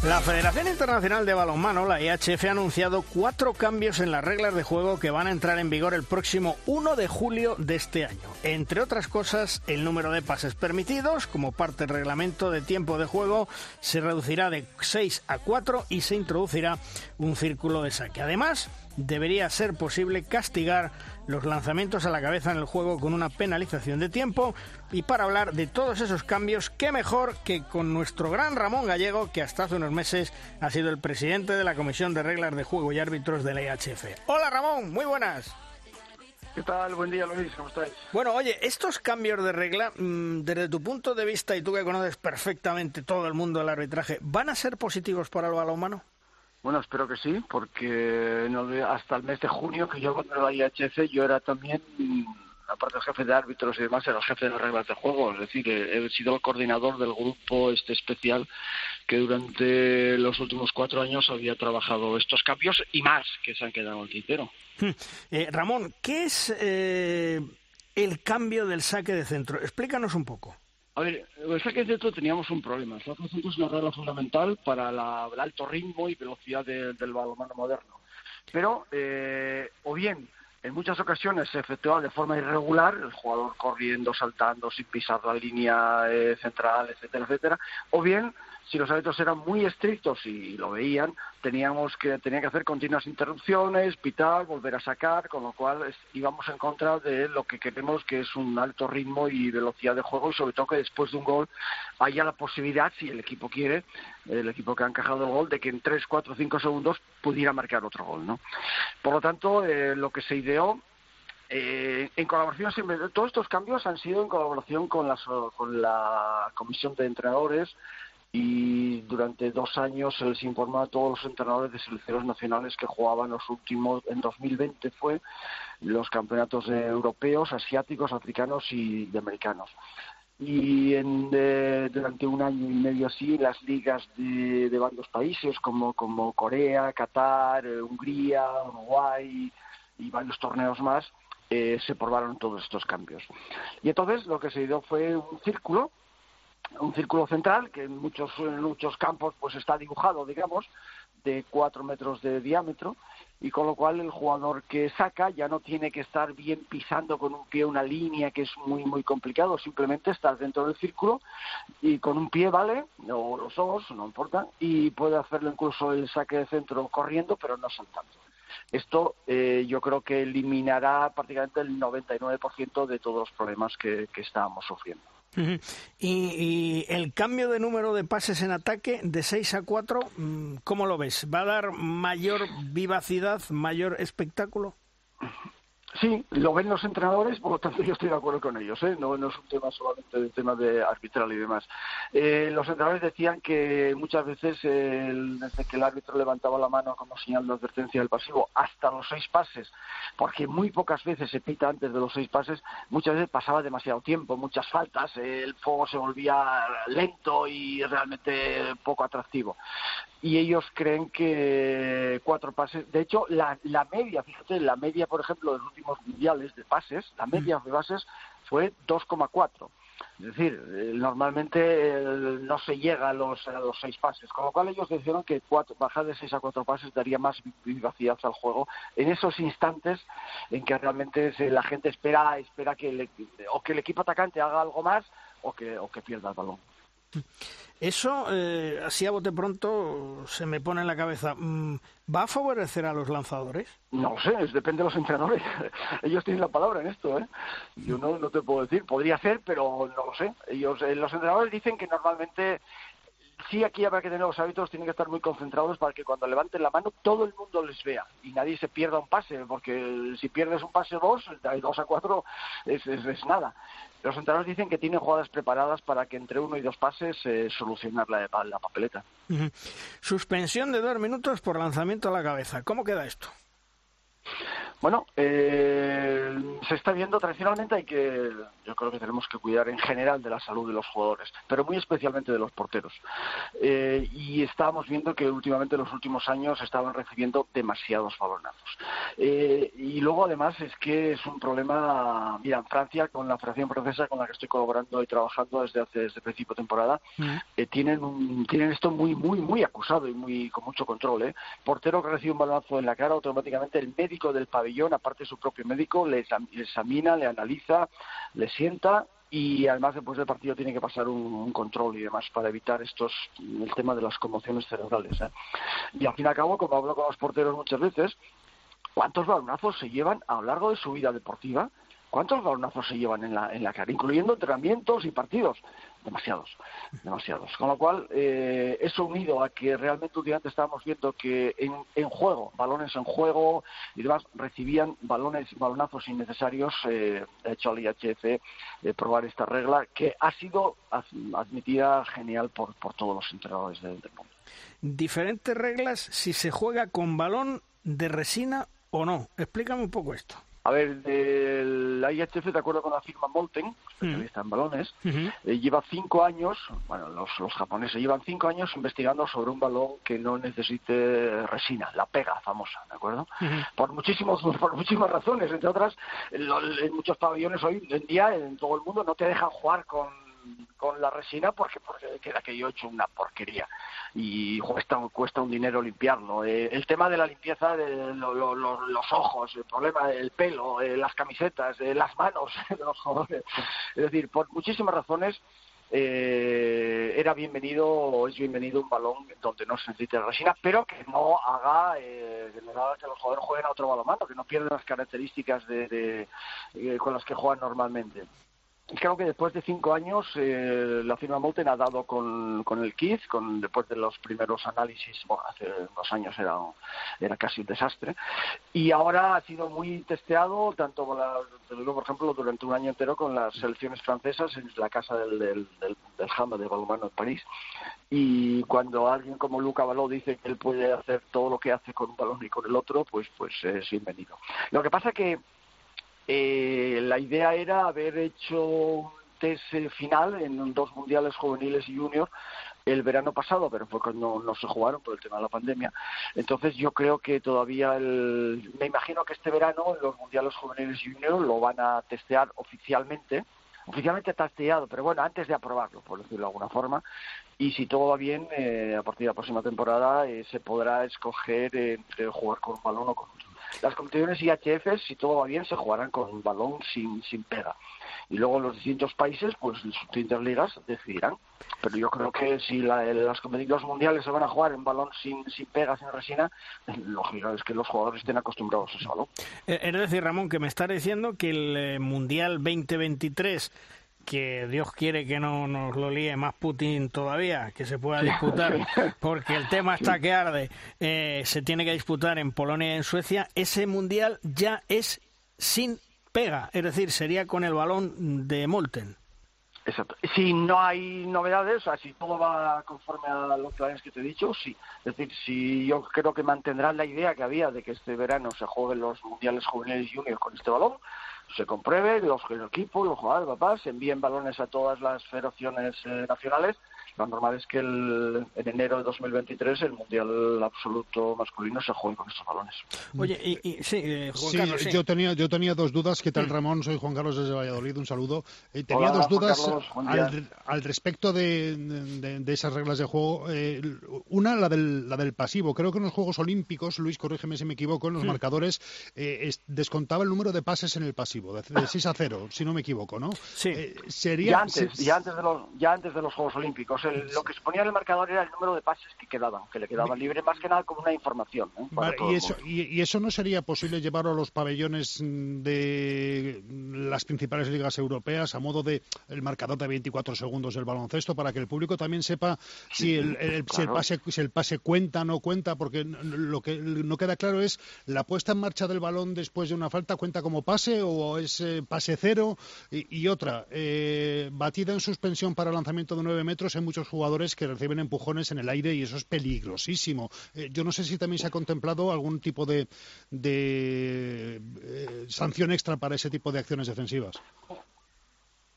La Federación Internacional de Balonmano, la IHF, ha anunciado cuatro cambios en las reglas de juego que van a entrar en vigor el próximo 1 de julio de este año. Entre otras cosas, el número de pases permitidos, como parte del reglamento de tiempo de juego, se reducirá de 6 a 4 y se introducirá un círculo de saque. Además, debería ser posible castigar los lanzamientos a la cabeza en el juego con una penalización de tiempo. Y para hablar de todos esos cambios, qué mejor que con nuestro gran Ramón Gallego, que hasta hace unos meses ha sido el presidente de la Comisión de Reglas de Juego y Árbitros de la IHF. Hola Ramón, muy buenas. ¿Qué tal? Buen día, Luis. ¿Cómo estáis? Bueno, oye, estos cambios de regla, mm, desde tu punto de vista, y tú que conoces perfectamente todo el mundo del arbitraje, ¿van a ser positivos para el balonmano? Bueno, espero que sí, porque hasta el mes de junio, que yo cuando era IHF, yo era también, aparte del jefe de árbitros y demás, era el jefe de las reglas de juego. Es decir, he sido el coordinador del grupo este especial que durante los últimos cuatro años había trabajado estos cambios y más que se han quedado en el tintero. Hmm. Eh, Ramón, ¿qué es eh, el cambio del saque de centro? Explícanos un poco. A ver, el saque de teníamos un problema. El saque es una regla fundamental para el alto ritmo y velocidad del balonmano moderno. Pero, eh, o bien, en muchas ocasiones se efectuaba de forma irregular, el jugador corriendo, saltando, sin pisar la línea central, etcétera, etcétera, o bien si los árbitros eran muy estrictos y lo veían, teníamos que tenía que hacer continuas interrupciones, pitar, volver a sacar, con lo cual íbamos en contra de lo que queremos que es un alto ritmo y velocidad de juego y sobre todo que después de un gol haya la posibilidad, si el equipo quiere, el equipo que ha encajado el gol, de que en 3, 4, 5 segundos pudiera marcar otro gol, ¿no? Por lo tanto, eh, lo que se ideó eh, en colaboración siempre, todos estos cambios han sido en colaboración con la, con la comisión de entrenadores, y durante dos años se les informó a todos los entrenadores de selecciones nacionales que jugaban los últimos, en 2020 fue, los campeonatos europeos, asiáticos, africanos y de americanos. Y en, durante un año y medio así, las ligas de, varios países como, como Corea, Qatar, eh, Hungría, Uruguay y varios torneos más, eh, se probaron todos estos cambios. Y entonces lo que se dio fue un círculo un círculo central que en muchos, en muchos campos pues está dibujado, digamos, de cuatro metros de diámetro y con lo cual el jugador que saca ya no tiene que estar bien pisando con un pie una línea que es muy muy complicado, simplemente estar dentro del círculo y con un pie vale, o los dos, no importa, y puede hacerlo incluso el saque de centro corriendo pero no saltando. Esto eh, yo creo que eliminará prácticamente el 99% de todos los problemas que estábamos sufriendo. Y, el cambio de número de pases en ataque de 6 a 4, mm, ¿cómo lo ves? ¿Va a dar mayor vivacidad, mayor espectáculo? Sí, lo ven los entrenadores, por lo tanto yo estoy de acuerdo con ellos, ¿eh? no, es un tema solamente de tema de arbitral y demás. Eh, los entrenadores decían que muchas veces desde que el árbitro levantaba la mano como señal de advertencia del pasivo hasta los seis pases, porque muy pocas veces se pita antes de los seis pases, muchas veces pasaba demasiado tiempo, muchas faltas, el fuego se volvía lento y realmente poco atractivo y ellos creen que cuatro pases, de hecho la, la media, fíjate, la media por ejemplo de los últimos mundiales de pases, la mm. media de pases fue 2,4. Es decir, eh, normalmente eh, no se llega a los, a los seis pases, con lo cual ellos dijeron que cuatro, bajar de seis a cuatro pases daría más vivacidad al juego en esos instantes en que realmente la gente espera espera que el, o que el equipo atacante haga algo más o que, o que pierda el balón. Eso, eh, así a bote pronto, se me pone en la cabeza. Mm, ¿Va a favorecer a los lanzadores? No sé, depende de los entrenadores. Ellos tienen la palabra en esto, ¿eh? Yo no, no te puedo decir. Podría ser, pero no lo sé. Ellos, eh, los entrenadores dicen que normalmente sí aquí habrá que tener los hábitos, tienen que estar muy concentrados para que cuando levanten la mano todo el mundo les vea y nadie se pierda un pase, porque si pierdes un pase dos, de dos a cuatro es, es, nada. Los entrenadores dicen que tienen jugadas preparadas para que entre uno y dos pases eh, solucionar la, la papeleta. Suspensión de dos minutos por lanzamiento a la cabeza. ¿Cómo queda esto? Bueno, eh, se está viendo tradicionalmente hay que, yo creo que tenemos que cuidar en general de la salud de los jugadores, pero muy especialmente de los porteros. Eh, y estábamos viendo que últimamente en los últimos años estaban recibiendo demasiados balonazos. Eh, y luego además es que es un problema, mira, en Francia con la Federación Francesa con la que estoy colaborando y trabajando desde hace desde principio de temporada, mm. tienen un, tienen esto muy muy muy acusado y muy con mucho control. ¿eh? Portero que recibe un balonazo en la cara automáticamente el médico del pabellón aparte de su propio médico, le examina, le analiza, le sienta y además después del partido tiene que pasar un, control y demás para evitar estos el tema de las conmociones cerebrales. ¿eh? Y al fin y al cabo, como hablo con los porteros muchas veces, ¿Cuántos balonazos se llevan a lo largo de su vida deportiva? ¿Cuántos balonazos se llevan en la, en la cara, incluyendo entrenamientos y partidos? Demasiados, demasiados. Con lo cual, eh, eso unido a que realmente últimamente estábamos viendo que en, en, juego, balones en juego y demás, recibían balones, balonazos innecesarios, eh, ha hecho al IHF probar esta regla que ha sido admitida genial por, por todos los entrenadores del mundo. Diferentes reglas si se juega con balón de resina o no. Explícame un poco esto. A ver, el IHF, de acuerdo con la firma Molten, especialista en balones, eh, lleva cinco años, bueno, los, los, japoneses llevan cinco años investigando sobre un balón que no necesite resina, la pega famosa, ¿de acuerdo? Por muchísimos, por muchísimas razones, entre otras, en muchos pabellones hoy en día, en todo el mundo, no te dejan jugar con con la resina porque porque queda que yo he hecho una porquería. Y cuesta cuesta un dinero limpiarlo. Eh, el tema de la limpieza de lo, lo, lo, los ojos el problema del pelo eh, las camisetas eh, las manos los jugadores es decir por muchísimas razones eh, era bienvenido o es bienvenido un balón donde no se necesite resina, pero que no haga, eh, que los jugadores jueguen a otro balonmano, que no pierdan las características de, de, eh, con las que juegan normalmente. Creo que después de cinco años eh, la firma Moulton ha dado con, con el KIF, con, después de los primeros análisis, bueno, hace dos años era, era casi un desastre, y ahora ha sido muy testeado, tanto con la, por ejemplo, durante un año entero con las selecciones francesas en la casa del, del, del, de Balonmano en París, y cuando alguien como Luca Baló dice que él puede hacer todo lo que hace con un balón y con el otro, pues, pues es bienvenido. Lo que pasa que eh, la idea era haber hecho un test final en dos mundiales juveniles y junior el verano pasado, pero fue cuando no se jugaron por el tema de la pandemia. Entonces yo creo que todavía, el, me imagino que este verano los mundiales juveniles y junior lo van a testear oficialmente, oficialmente testeado, pero bueno, antes de aprobarlo, por decirlo de alguna forma, y si todo va bien, eh, a partir de la próxima temporada eh, se podrá escoger entre jugar con un balón o con otro. Las competiciones IHF, si todo va bien, se jugarán con balón sin, sin pega. Y luego los distintos países, pues sus distintas ligas decidirán. Pero yo creo que si la, las competiciones mundiales se van a jugar en balón sin, sin pega, sin resina, lógico es que los jugadores estén acostumbrados a ese balón. Es decir, Ramón, que me está diciendo que el eh, Mundial 2023 que Dios quiere que no nos lo líe más Putin todavía, que se pueda disputar, porque el tema está que arde, eh, se tiene que disputar en Polonia y en Suecia, ese mundial ya es sin pega, es decir, sería con el balón de Molten. Exacto. Si no hay novedades, o sea, si todo va conforme a los planes que te he dicho, sí. Es decir, si yo creo que mantendrán la idea que había de que este verano se jueguen los mundiales juveniles juniors con este balón, se compruebe, los, el equipo, los jugadores, papás, se envíen balones a todas las federaciones eh, nacionales. Lo normal es que el, en enero de 2023 el Mundial Absoluto masculino se juegue con estos balones. Oye, y, y sí, eh, Juan sí, Carlos, sí. Yo, tenía, yo tenía dos dudas. ¿Qué tal, Ramón? Soy Juan Carlos desde Valladolid. Un saludo. Eh, tenía Hola, dos dudas Carlos, al, al, respecto de, de, de, esas reglas de juego. Eh, una, la del, la del pasivo. Creo que en los Juegos Olímpicos, Luis, corrígeme si me equivoco, en los Mm. marcadores eh, es- descontaba el número de pases en el pasivo, de, de 6 a 0, si no me equivoco, ¿no? Sí. Eh, sería, Ya antes, se- ya antes de los, ya antes de los Juegos Olímpicos, el- lo que se ponía en el marcador era el número de pases que quedaban, que le quedaban libre, más que nada como una información. ¿eh? Vale, y, eso, y, y eso no sería posible llevarlo a los pabellones de las principales ligas europeas a modo de el marcador de 24 segundos del baloncesto para que el público también sepa si el, el- si el pase si el pase cuenta o no cuenta porque lo que no queda claro es la puesta en marcha del balón después de una falta cuenta como pase o es eh, pase cero y, y otra eh, batida en suspensión para lanzamiento de 9 metros hay muchos jugadores que reciben empujones en el aire y eso es peligrosísimo. Eh, yo no sé si también se ha contemplado algún tipo de, de eh, sanción extra para ese tipo de acciones defensivas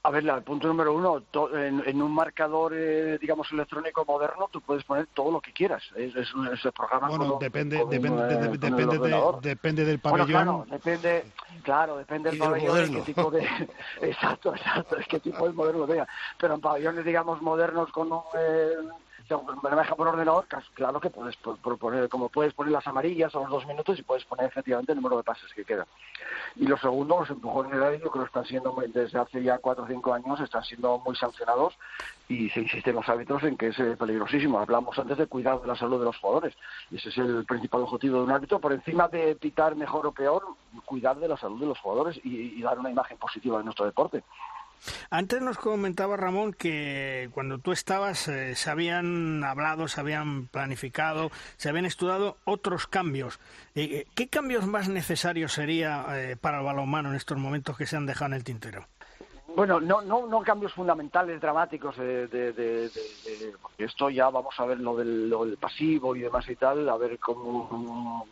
A ver, la- el punto número uno, to- en, en un marcador, eh, digamos, electrónico moderno, tú puedes poner todo lo que quieras. Es, es, un- es el programa bueno con- depende con, depende, de- depende, de- depende del Bueno, pabellón claro, depende, claro, depende del pabellón qué tipo de, exacto, exacto, es qué tipo de moderno tenga. Pero en pabellones, digamos, modernos con un, eh, maneja por ordenador, claro que puedes poner, como puedes poner las amarillas a los dos minutos y puedes poner efectivamente el número de pases que queda. Y lo segundo, los empujones de creo que están siendo, desde hace ya cuatro o cinco años, están siendo muy sancionados y se insiste en los árbitros en que es eh, peligrosísimo. Hablamos antes de cuidar de la salud de los jugadores. Y ese es el principal objetivo de un árbitro, por encima de pitar mejor o peor, cuidar de la salud de los jugadores y dar una imagen positiva de nuestro deporte. Antes nos comentaba Ramón que cuando tú estabas eh, se habían hablado, se habían planificado, se habían estudiado otros cambios. Eh, eh, ¿Qué cambios más necesarios sería para el balonmano en estos momentos que se han dejado en el tintero? Bueno, no, no, no cambios fundamentales, dramáticos, de, porque esto ya vamos a ver lo del, lo del pasivo y demás y tal, a ver cómo,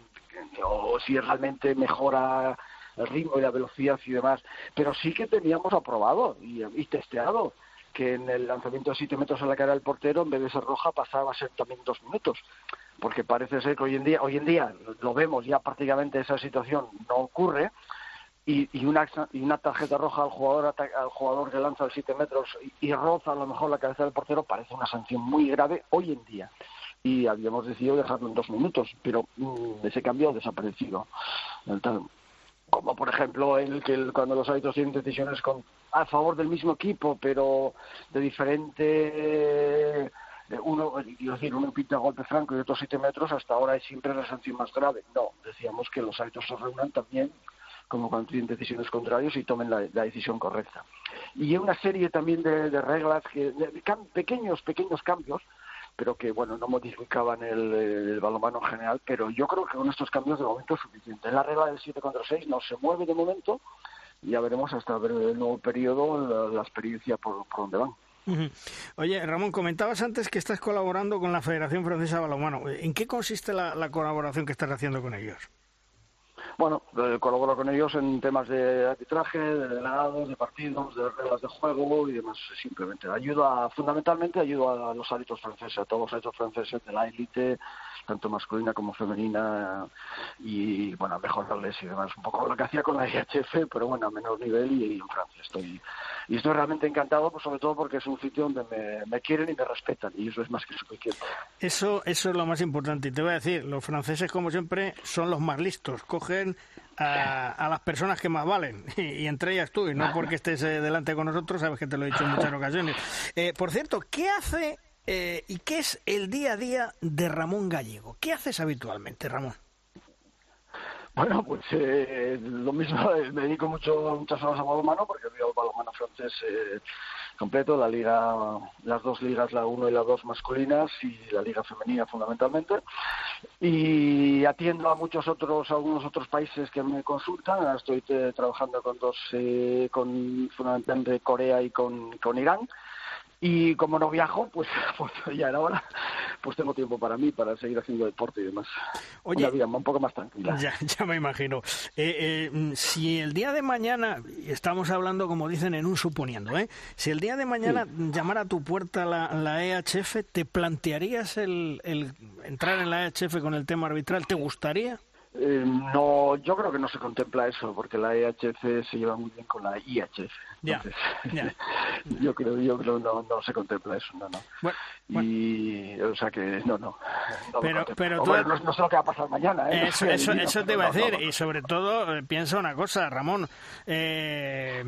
o si realmente mejora el ritmo y la velocidad y demás, pero sí que teníamos aprobado y, testeado que en el lanzamiento de 7 metros a la cara del portero, en vez de ser roja, pasaba a ser también dos minutos. Porque parece ser que hoy en día, hoy en día lo vemos, ya prácticamente esa situación no ocurre, y, y, una, y una tarjeta roja al jugador al jugador que lanza de 7 metros y, roza a lo mejor la cabeza del portero parece una sanción muy grave hoy en día. Y habíamos decidido dejarlo en dos minutos pero mm, ese cambio ha desaparecido como por ejemplo el que cuando los árbitros tienen decisiones con, a favor del mismo equipo, pero de diferente eh, uno, quiero decir, uno pinta golpe franco y otro siete metros, hasta ahora es siempre la sanción más grave. No, decíamos que los árbitros se reúnan también como cuando tienen decisiones contrarias y tomen la, decisión correcta. Y hay una serie también de, reglas, que, pequeños, pequeños cambios pero que bueno no modificaban el, el balonmano en general, pero yo creo que con estos cambios de momento es suficiente. En la regla del 7 contra 6 no se mueve de momento, ya veremos hasta ver el nuevo periodo la, experiencia por, por donde van. Oye, Ramón, comentabas antes que estás colaborando con la Federación Francesa de Balonmano. ¿En qué consiste la colaboración que estás haciendo con ellos? Bueno, eh, colaboro con ellos en temas de arbitraje, de delegados, de partidos, de reglas de juego y demás. Simplemente ayuda, fundamentalmente ayuda a los árbitros franceses, a todos los árbitros franceses de la élite, tanto masculina como femenina, y bueno, mejorarles y demás. Un poco lo que hacía con la IHF, pero bueno, a menor nivel y, en Francia. Estoy, y estoy realmente encantado, pues sobre todo porque es un sitio donde me, quieren y me respetan, y eso es más que suficiente. Eso, eso es lo más importante. Y te voy a decir, los franceses, como siempre, son los más listos. Cogen a, las personas que más valen, y, entre ellas tú, y no porque estés eh, delante con nosotros, sabes que te lo he dicho en muchas ocasiones. Eh, por cierto, ¿qué hace eh, y qué es el día a día de Ramón Gallego? ¿Qué haces habitualmente, Ramón? Bueno, pues eh, lo mismo, me dedico mucho, muchas horas a balonmano porque veo el balonmano francés eh, completo, la liga, las dos ligas, la 1 y la 2 masculinas y la liga femenina fundamentalmente. Y atiendo a muchos otros, a algunos otros países que me consultan. estoy eh, trabajando con dos, con fundamentalmente Corea y con, con Irán y como no viajo, pues, pues ya era hora, pues tengo tiempo para mí, para seguir haciendo deporte y demás. Oye, Una vida un poco más tranquila. Ya, ya me imagino. Eh, eh, si el día de mañana, estamos hablando como dicen en un suponiendo, ¿eh? si el día de mañana llamara a tu puerta la, la EHF, ¿te plantearías el, el entrar en la EHF con el tema arbitral? ¿Te gustaría? Eh, no, yo creo que no se contempla eso, porque la EHF se lleva muy bien con la IHF. Ya, yo creo, yo creo no, no se contempla eso, no, no. Y, o sea que, no, no. pero, pero no, sé lo que va a pasar mañana, ¿eh? Eso, eso, eso te iba a decir, y sobre todo, eh, piensa una cosa, Ramón, eh,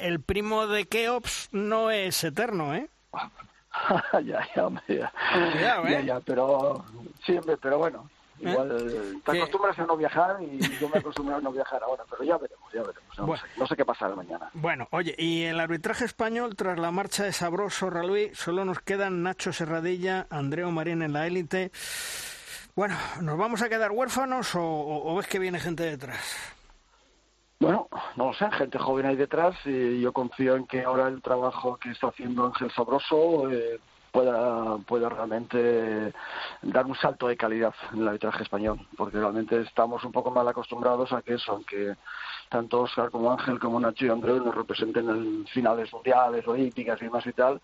el primo de Keops no es eterno, ¿eh? ya, ya, ya, ya, ya, ya, pero siempre, pero bueno, ¿Eh? Igual te acostumbras a no viajar y yo me acostumbro a no viajar ahora, pero ya veremos, ya veremos. No, sé, qué pasará mañana. Bueno, oye, y el arbitraje español, tras la marcha de Sabroso Raluí, solo nos quedan Nacho Serradilla, Andreo Marín en la élite. Bueno, ¿nos vamos a quedar huérfanos o, ves que viene gente detrás? Bueno, no lo sé, gente joven ahí detrás y yo confío en que ahora el trabajo que está haciendo Ángel Sabroso eh, pueda, pueda realmente dar un salto de calidad en el arbitraje español, porque realmente estamos un poco mal acostumbrados a que eso, aunque tanto Oscar como Ángel como Nacho y Andrés nos representen en finales mundiales, olímpicas y demás y tal,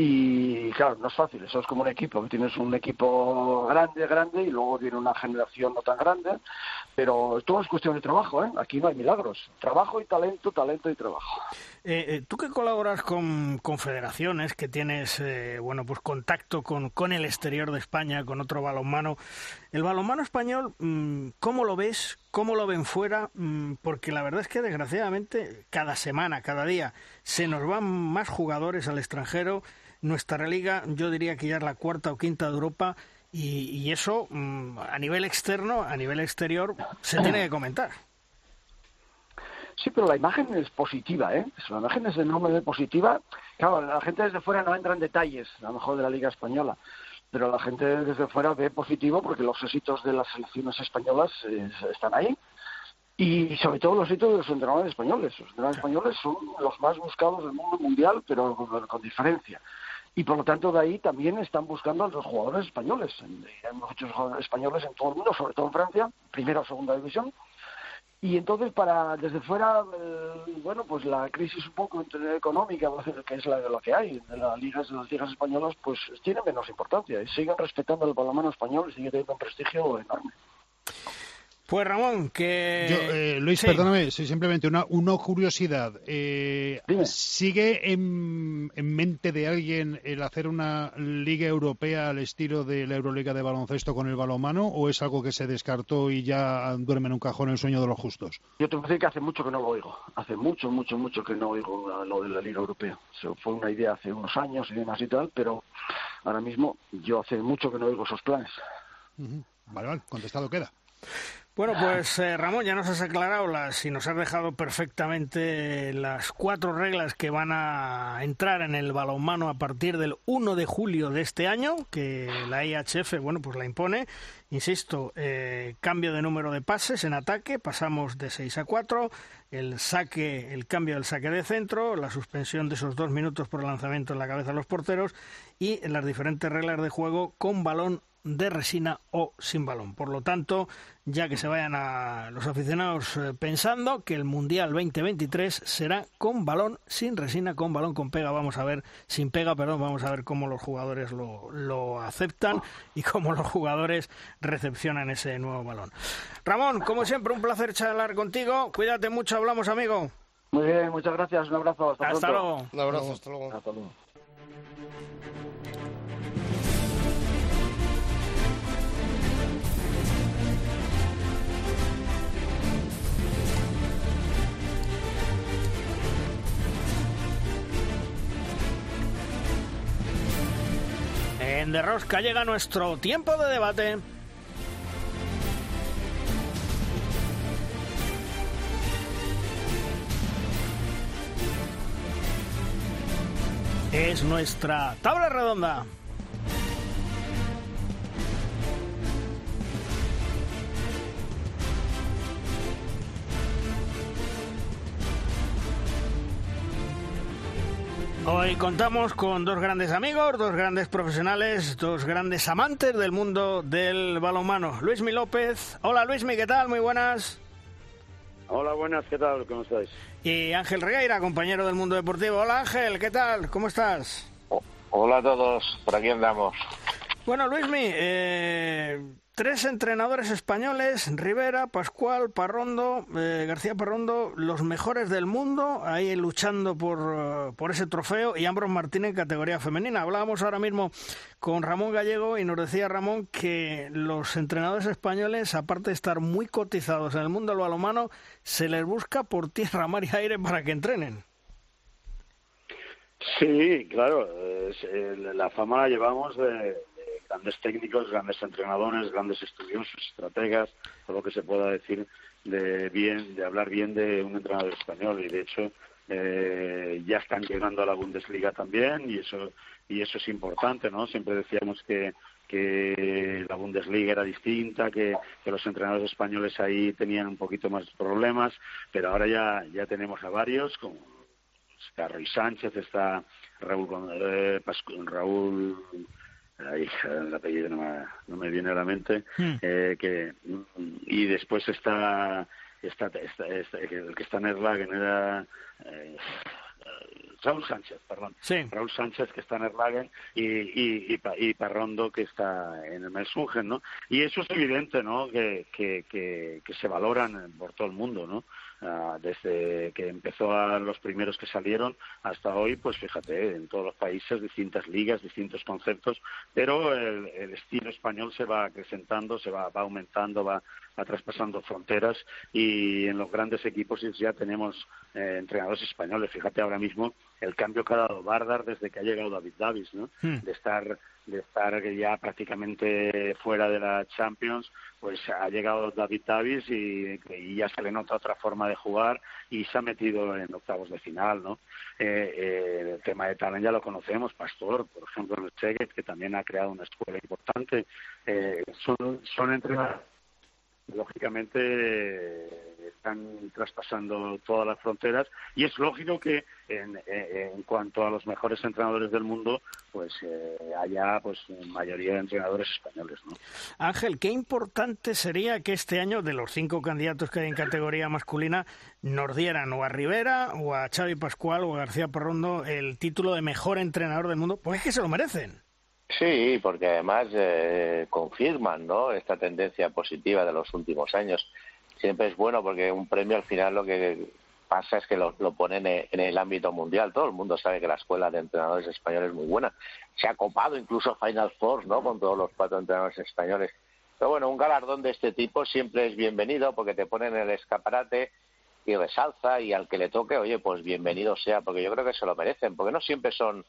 y claro, no es fácil, eso es como un equipo, tienes un equipo grande, grande, y luego viene una generación no tan grande, pero todo es cuestión de trabajo, ¿eh? Aquí no hay milagros. Trabajo y talento, talento y trabajo. Eh, eh, tú que colaboras con, federaciones, que tienes eh, bueno pues contacto con, con el exterior de España, con otro balonmano, el balonmano español, mm, ¿cómo lo ves? ¿Cómo lo ven fuera? Mm, porque la verdad es que desgraciadamente cada semana, cada día, se nos van más jugadores al extranjero. Nuestra liga, yo diría que ya es la cuarta o quinta de Europa. Y, eso, mm, a nivel externo, a nivel exterior, se tiene que comentar. Sí, pero la imagen es positiva, ¿eh? La imagen es enormemente positiva. Claro, la gente desde fuera no entra en detalles, a lo mejor de la Liga Española, pero la gente desde fuera ve positivo porque los éxitos de las selecciones españolas eh, están ahí. Y sobre todo los éxitos de los entrenadores españoles. Los entrenadores españoles son los más buscados del mundo mundial, pero con, diferencia y por lo tanto de ahí también están buscando a los jugadores españoles. Hay muchos jugadores españoles en todo el mundo, sobre todo en Francia, primera o segunda división, y entonces, para desde fuera, eh, bueno, pues la crisis un poco económica, que es la de lo que hay, de las ligas, de las ligas españolas, pues tiene menos importancia. Y siguen respetando el balonmano español y sigue teniendo un prestigio enorme. Pues Ramón, que... Eh, Luis, perdóname, simplemente una, una curiosidad. Eh, ¿Sigue en, mente de alguien el hacer una liga europea al estilo de la Euroliga de baloncesto con el balonmano o es algo que se descartó y ya duerme en un cajón el sueño de los justos? Yo tengo que decir que hace mucho que no lo oigo. Hace mucho, mucho, mucho que no oigo lo de la liga europea. fue una idea hace unos años y demás y tal, pero ahora mismo yo hace mucho que no oigo esos planes. Vale, vale, contestado queda. Bueno, pues eh, Ramón, ya nos has aclarado las y nos has dejado perfectamente las cuatro reglas que van a entrar en el balonmano a partir del 1 de julio de este año, que la IHF, bueno, pues la impone. Insisto, eh, cambio de número de pases en ataque, pasamos de 6 a 4, el saque, el cambio del saque de centro, la suspensión de esos dos minutos por lanzamiento en la cabeza de los porteros y las diferentes reglas de juego con balón de resina o sin balón. Por lo tanto, ya que se vayan a los aficionados eh, pensando que el Mundial 2023 será con balón sin resina, con balón con pega. Vamos a ver, sin pega, perdón, vamos a ver cómo los jugadores lo, lo aceptan y cómo los jugadores recepcionan ese nuevo balón. Ramón, como siempre, un placer charlar contigo. Cuídate mucho, hablamos, amigo. Muy bien, muchas gracias. Un abrazo. Hasta, luego. Un abrazo, Hasta luego. En De Rosca llega nuestro tiempo de debate. Es nuestra tabla redonda. Hoy contamos con dos grandes amigos, dos grandes profesionales, dos grandes amantes del mundo del balonmano. Luismi López. Hola Luismi, ¿qué tal? Muy buenas. Hola, buenas, ¿qué tal? ¿Cómo estáis? Y Ángel Regueira, compañero del mundo deportivo. Hola Ángel, ¿qué tal? ¿Cómo estás? hola a todos, por aquí andamos. Bueno, Luismi, eh, Tres entrenadores españoles, Rivera, Pascual, Parrondo, eh, García Parrondo, los mejores del mundo, ahí luchando por, eh, por ese trofeo, y Ambros Martínez en categoría femenina. Hablábamos ahora mismo con Ramón Gallego y nos decía Ramón que los entrenadores españoles, aparte de estar muy cotizados en el mundo del balomano, se les busca por tierra, mar y aire para que entrenen. Sí, claro, eh, la fama la llevamos de grandes técnicos, grandes entrenadores, grandes estudiosos, estrategas, todo lo que se pueda decir de bien, de hablar bien de un entrenador español y de hecho eh, ya están llegando a la Bundesliga también y eso y eso es importante, ¿no? Siempre decíamos que que la Bundesliga era distinta, que, los entrenadores españoles ahí tenían un poquito más problemas, pero ahora ya ya tenemos a varios como Carlos Sánchez, está Raúl, eh, Raúl ahí el apellido no me, no me viene a la mente, hmm. eh, que y después está, está, está, el que está en Erlagen era eh, Raúl Sánchez, perdón. Sí. Raúl Sánchez que está en Erlagen y, y, y, y Parrondo que está en el Melsungen, ¿no? Y eso es evidente, ¿no? Que, que, que, que se valoran por todo el mundo, ¿no? Ah, desde que empezó a los primeros que salieron hasta hoy, pues fíjate, en todos los países, distintas ligas, distintos conceptos, pero el, el estilo español se va acrecentando, se va, va aumentando, va, va traspasando fronteras y en los grandes equipos ya tenemos eh, entrenadores españoles. Fíjate ahora mismo el cambio que ha dado Bardar desde que ha llegado David Davis, ¿no? Hmm. De estar de estar ya prácticamente fuera de la Champions, pues ha llegado David Davis y, y ya se le nota otra forma de jugar y se ha metido en octavos de final, ¿no? Eh, eh, el tema de talent ya lo conocemos, Pastor, por ejemplo, en el Szeged, que también ha creado una escuela importante. Eh, son, son entrenadores lógicamente están traspasando todas las fronteras y es lógico que en, en cuanto a los mejores entrenadores del mundo pues eh, haya pues mayoría de entrenadores españoles ¿no? Ángel, qué importante sería que este año, de los cinco candidatos que hay en categoría masculina, nos dieran o a Rivera, o a Xavi Pascual, o a García Parrondo el título de mejor entrenador del mundo, pues es que se lo merecen. Sí, porque además eh, confirman ¿no? esta tendencia positiva de los últimos años. Siempre es bueno porque un premio al final lo que pasa es que lo, lo ponen en, en el ámbito mundial. Todo el mundo sabe que la escuela de entrenadores españoles es muy buena. Se ha copado incluso Final Four ¿no? con todos los cuatro entrenadores españoles. Pero bueno, un galardón de este tipo siempre es bienvenido porque te ponen en el escaparate y resalza y al que le toque, oye, pues bienvenido sea, porque yo creo que se lo merecen, porque no siempre son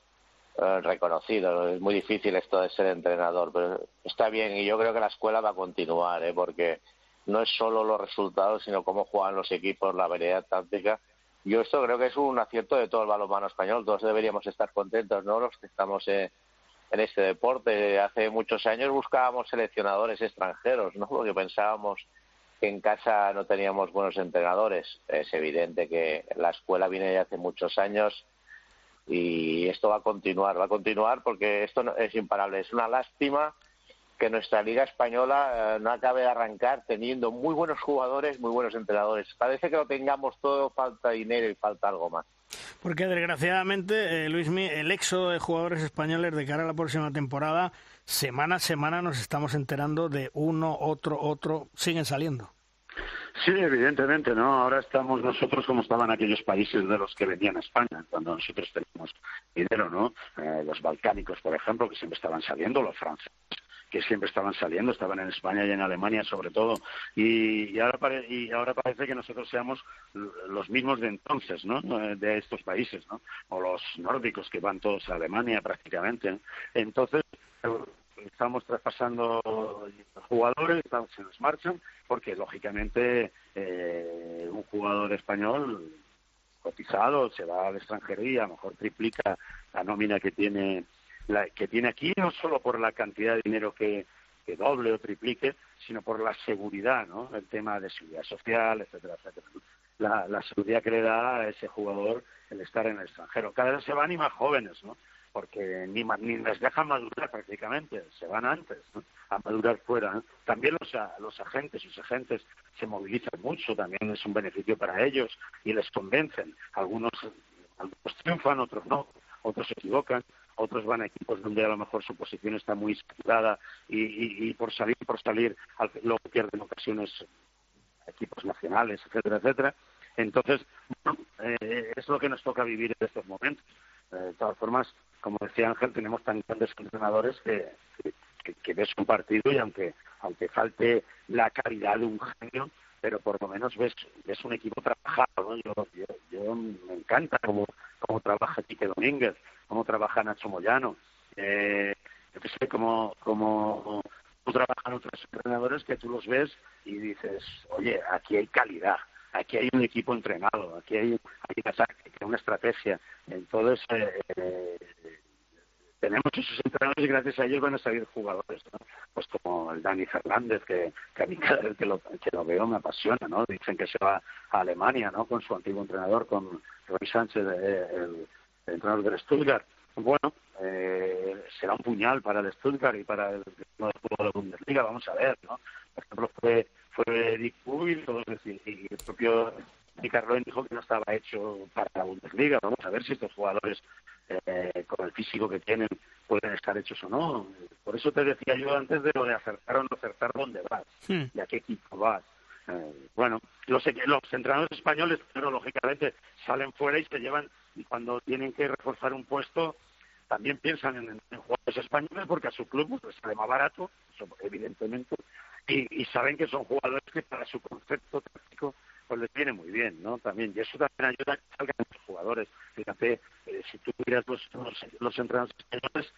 eh, reconocidos. Es muy difícil esto de ser entrenador, pero está bien y yo creo que la escuela va a continuar, ¿eh? porque no es solo los resultados, sino cómo juegan los equipos, la variedad táctica. Yo esto creo que es un acierto de todo el balonmano español. Todos deberíamos estar contentos, ¿no? Los que estamos eh, en este deporte. Hace muchos años buscábamos seleccionadores extranjeros, ¿no? Porque pensábamos que en casa no teníamos buenos entrenadores. Es evidente que la escuela viene de hace muchos años y esto va a continuar, va a continuar porque esto es imparable. Es una lástima que nuestra liga española eh, no acabe de arrancar teniendo muy buenos jugadores, muy buenos entrenadores. Parece que lo tengamos todo, falta dinero y falta algo más. Porque desgraciadamente, eh, Luismi, el éxodo de jugadores españoles de cara a la próxima temporada, semana a semana nos estamos enterando de uno, otro, otro, siguen saliendo. Sí, evidentemente, ¿no? Ahora estamos nosotros como estaban aquellos países de los que venían a España, cuando nosotros teníamos dinero, ¿no? Eh, los balcánicos, por ejemplo, que siempre estaban saliendo, los franceses, que siempre estaban saliendo, estaban en España y en Alemania sobre todo. Y, y ahora, pare- y ahora parece que nosotros seamos los mismos de entonces, ¿no? Eh, De estos países, ¿no? O los nórdicos que van todos a Alemania prácticamente. Entonces, estamos traspasando jugadores, estamos, se nos marchan, porque lógicamente eh, un jugador español cotizado se va al extranjero y a lo mejor triplica la nómina que tiene la, que tiene aquí no solo por la cantidad de dinero que, que doble o triplique sino por la seguridad no el tema de seguridad social etcétera etcétera. La, la seguridad que le da a ese jugador el estar en el extranjero. Cada vez se van y más jóvenes no porque ni, ni les dejan madurar prácticamente, se van antes a madurar fuera. También los, a- los agentes, sus agentes se movilizan mucho, también es un beneficio para ellos y les convencen. Algunos, algunos triunfan, otros no, otros se equivocan, otros van a equipos donde a lo mejor su posición está muy saturada y, y, y por salir, por salir, al- luego pierden ocasiones equipos nacionales, etcétera, etcétera. Entonces, eh, es lo que nos toca vivir en estos momentos. Eh, de todas formas, como decía Ángel, tenemos tan grandes entrenadores que, ves un partido y aunque aunque falte la calidad de un genio, pero por lo menos ves ves un equipo trabajado. ¿no? Yo, yo, yo me encanta cómo, cómo trabaja Quique Domínguez, cómo trabaja Nacho Moyano. Eh, yo que sé, cómo, cómo, cómo trabajan otros entrenadores que tú los ves y dices, oye, aquí hay calidad, aquí hay un equipo entrenado, aquí hay, hay una táctica, una estrategia. Entonces, eh, eh, tenemos esos entrenadores y gracias a ellos van a salir jugadores, ¿no? Pues como el Dani Fernández, que, que a mí cada vez que lo, que lo veo me apasiona, ¿no? Dicen que se va a Alemania, ¿no? Con su antiguo entrenador, con Roy Sánchez, eh, el, el entrenador del Stuttgart. Bueno, eh, será un puñal para el Stuttgart y para el fútbol de la Bundesliga, vamos a ver, ¿no? Por ejemplo, fue, fue Dick Pubil, todos y el propio Carlos dijo que no estaba hecho para la Bundesliga. Vamos a ver si estos jugadores, eh, con el físico que tienen, pueden estar hechos o no. Por eso te decía yo antes de lo de acertar o no acertar dónde vas Hmm. y a qué equipo vas. Eh, bueno, los, los entrenadores españoles, pero lógicamente salen fuera y se llevan, y cuando tienen que reforzar un puesto, también piensan en, en jugadores españoles porque a su club pues, les sale más barato, evidentemente, y, y saben que son jugadores que para su concepto táctico pues les viene muy bien, ¿no? También, y eso también ayuda a que salgan los jugadores. Fíjate, eh, si tú miras los, los, los entrenadores españoles,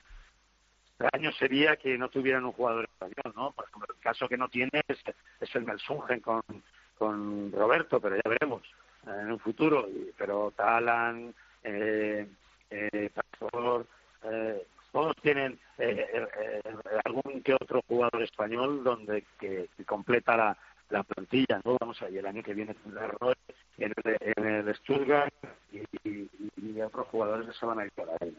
extraño sería que no tuvieran un jugador español, ¿no? Por ejemplo, el caso que no tiene es, es el Melsungen con, con Roberto, pero ya veremos eh, en un futuro. Pero Talan, eh, eh, Pastor, eh, todos tienen eh, eh, eh, algún que otro jugador español donde que, que completa la, la plantilla, ¿no? Vamos a ver, el año que viene tendrá en el, en el Stuttgart y, y, otros jugadores que se van a ir por ahí.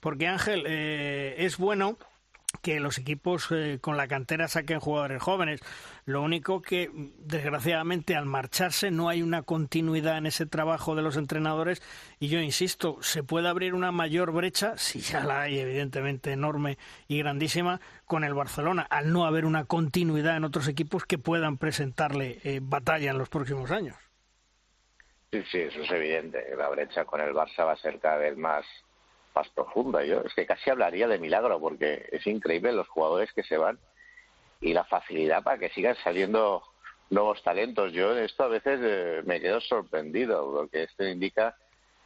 Porque Ángel, eh, es bueno que los equipos eh, con la cantera saquen jugadores jóvenes. Lo único que, desgraciadamente, al marcharse no hay una continuidad en ese trabajo de los entrenadores y yo insisto, se puede abrir una mayor brecha, si ya la hay evidentemente enorme y grandísima, con el Barcelona, al no haber una continuidad en otros equipos que puedan presentarle eh, batalla en los próximos años. Sí, sí, eso es evidente. La brecha con el Barça va a ser cada vez más, más profunda. Yo es que casi hablaría de milagro porque es increíble los jugadores que se van y la facilidad para que sigan saliendo nuevos talentos. Yo en esto a veces eh, me quedo sorprendido porque esto indica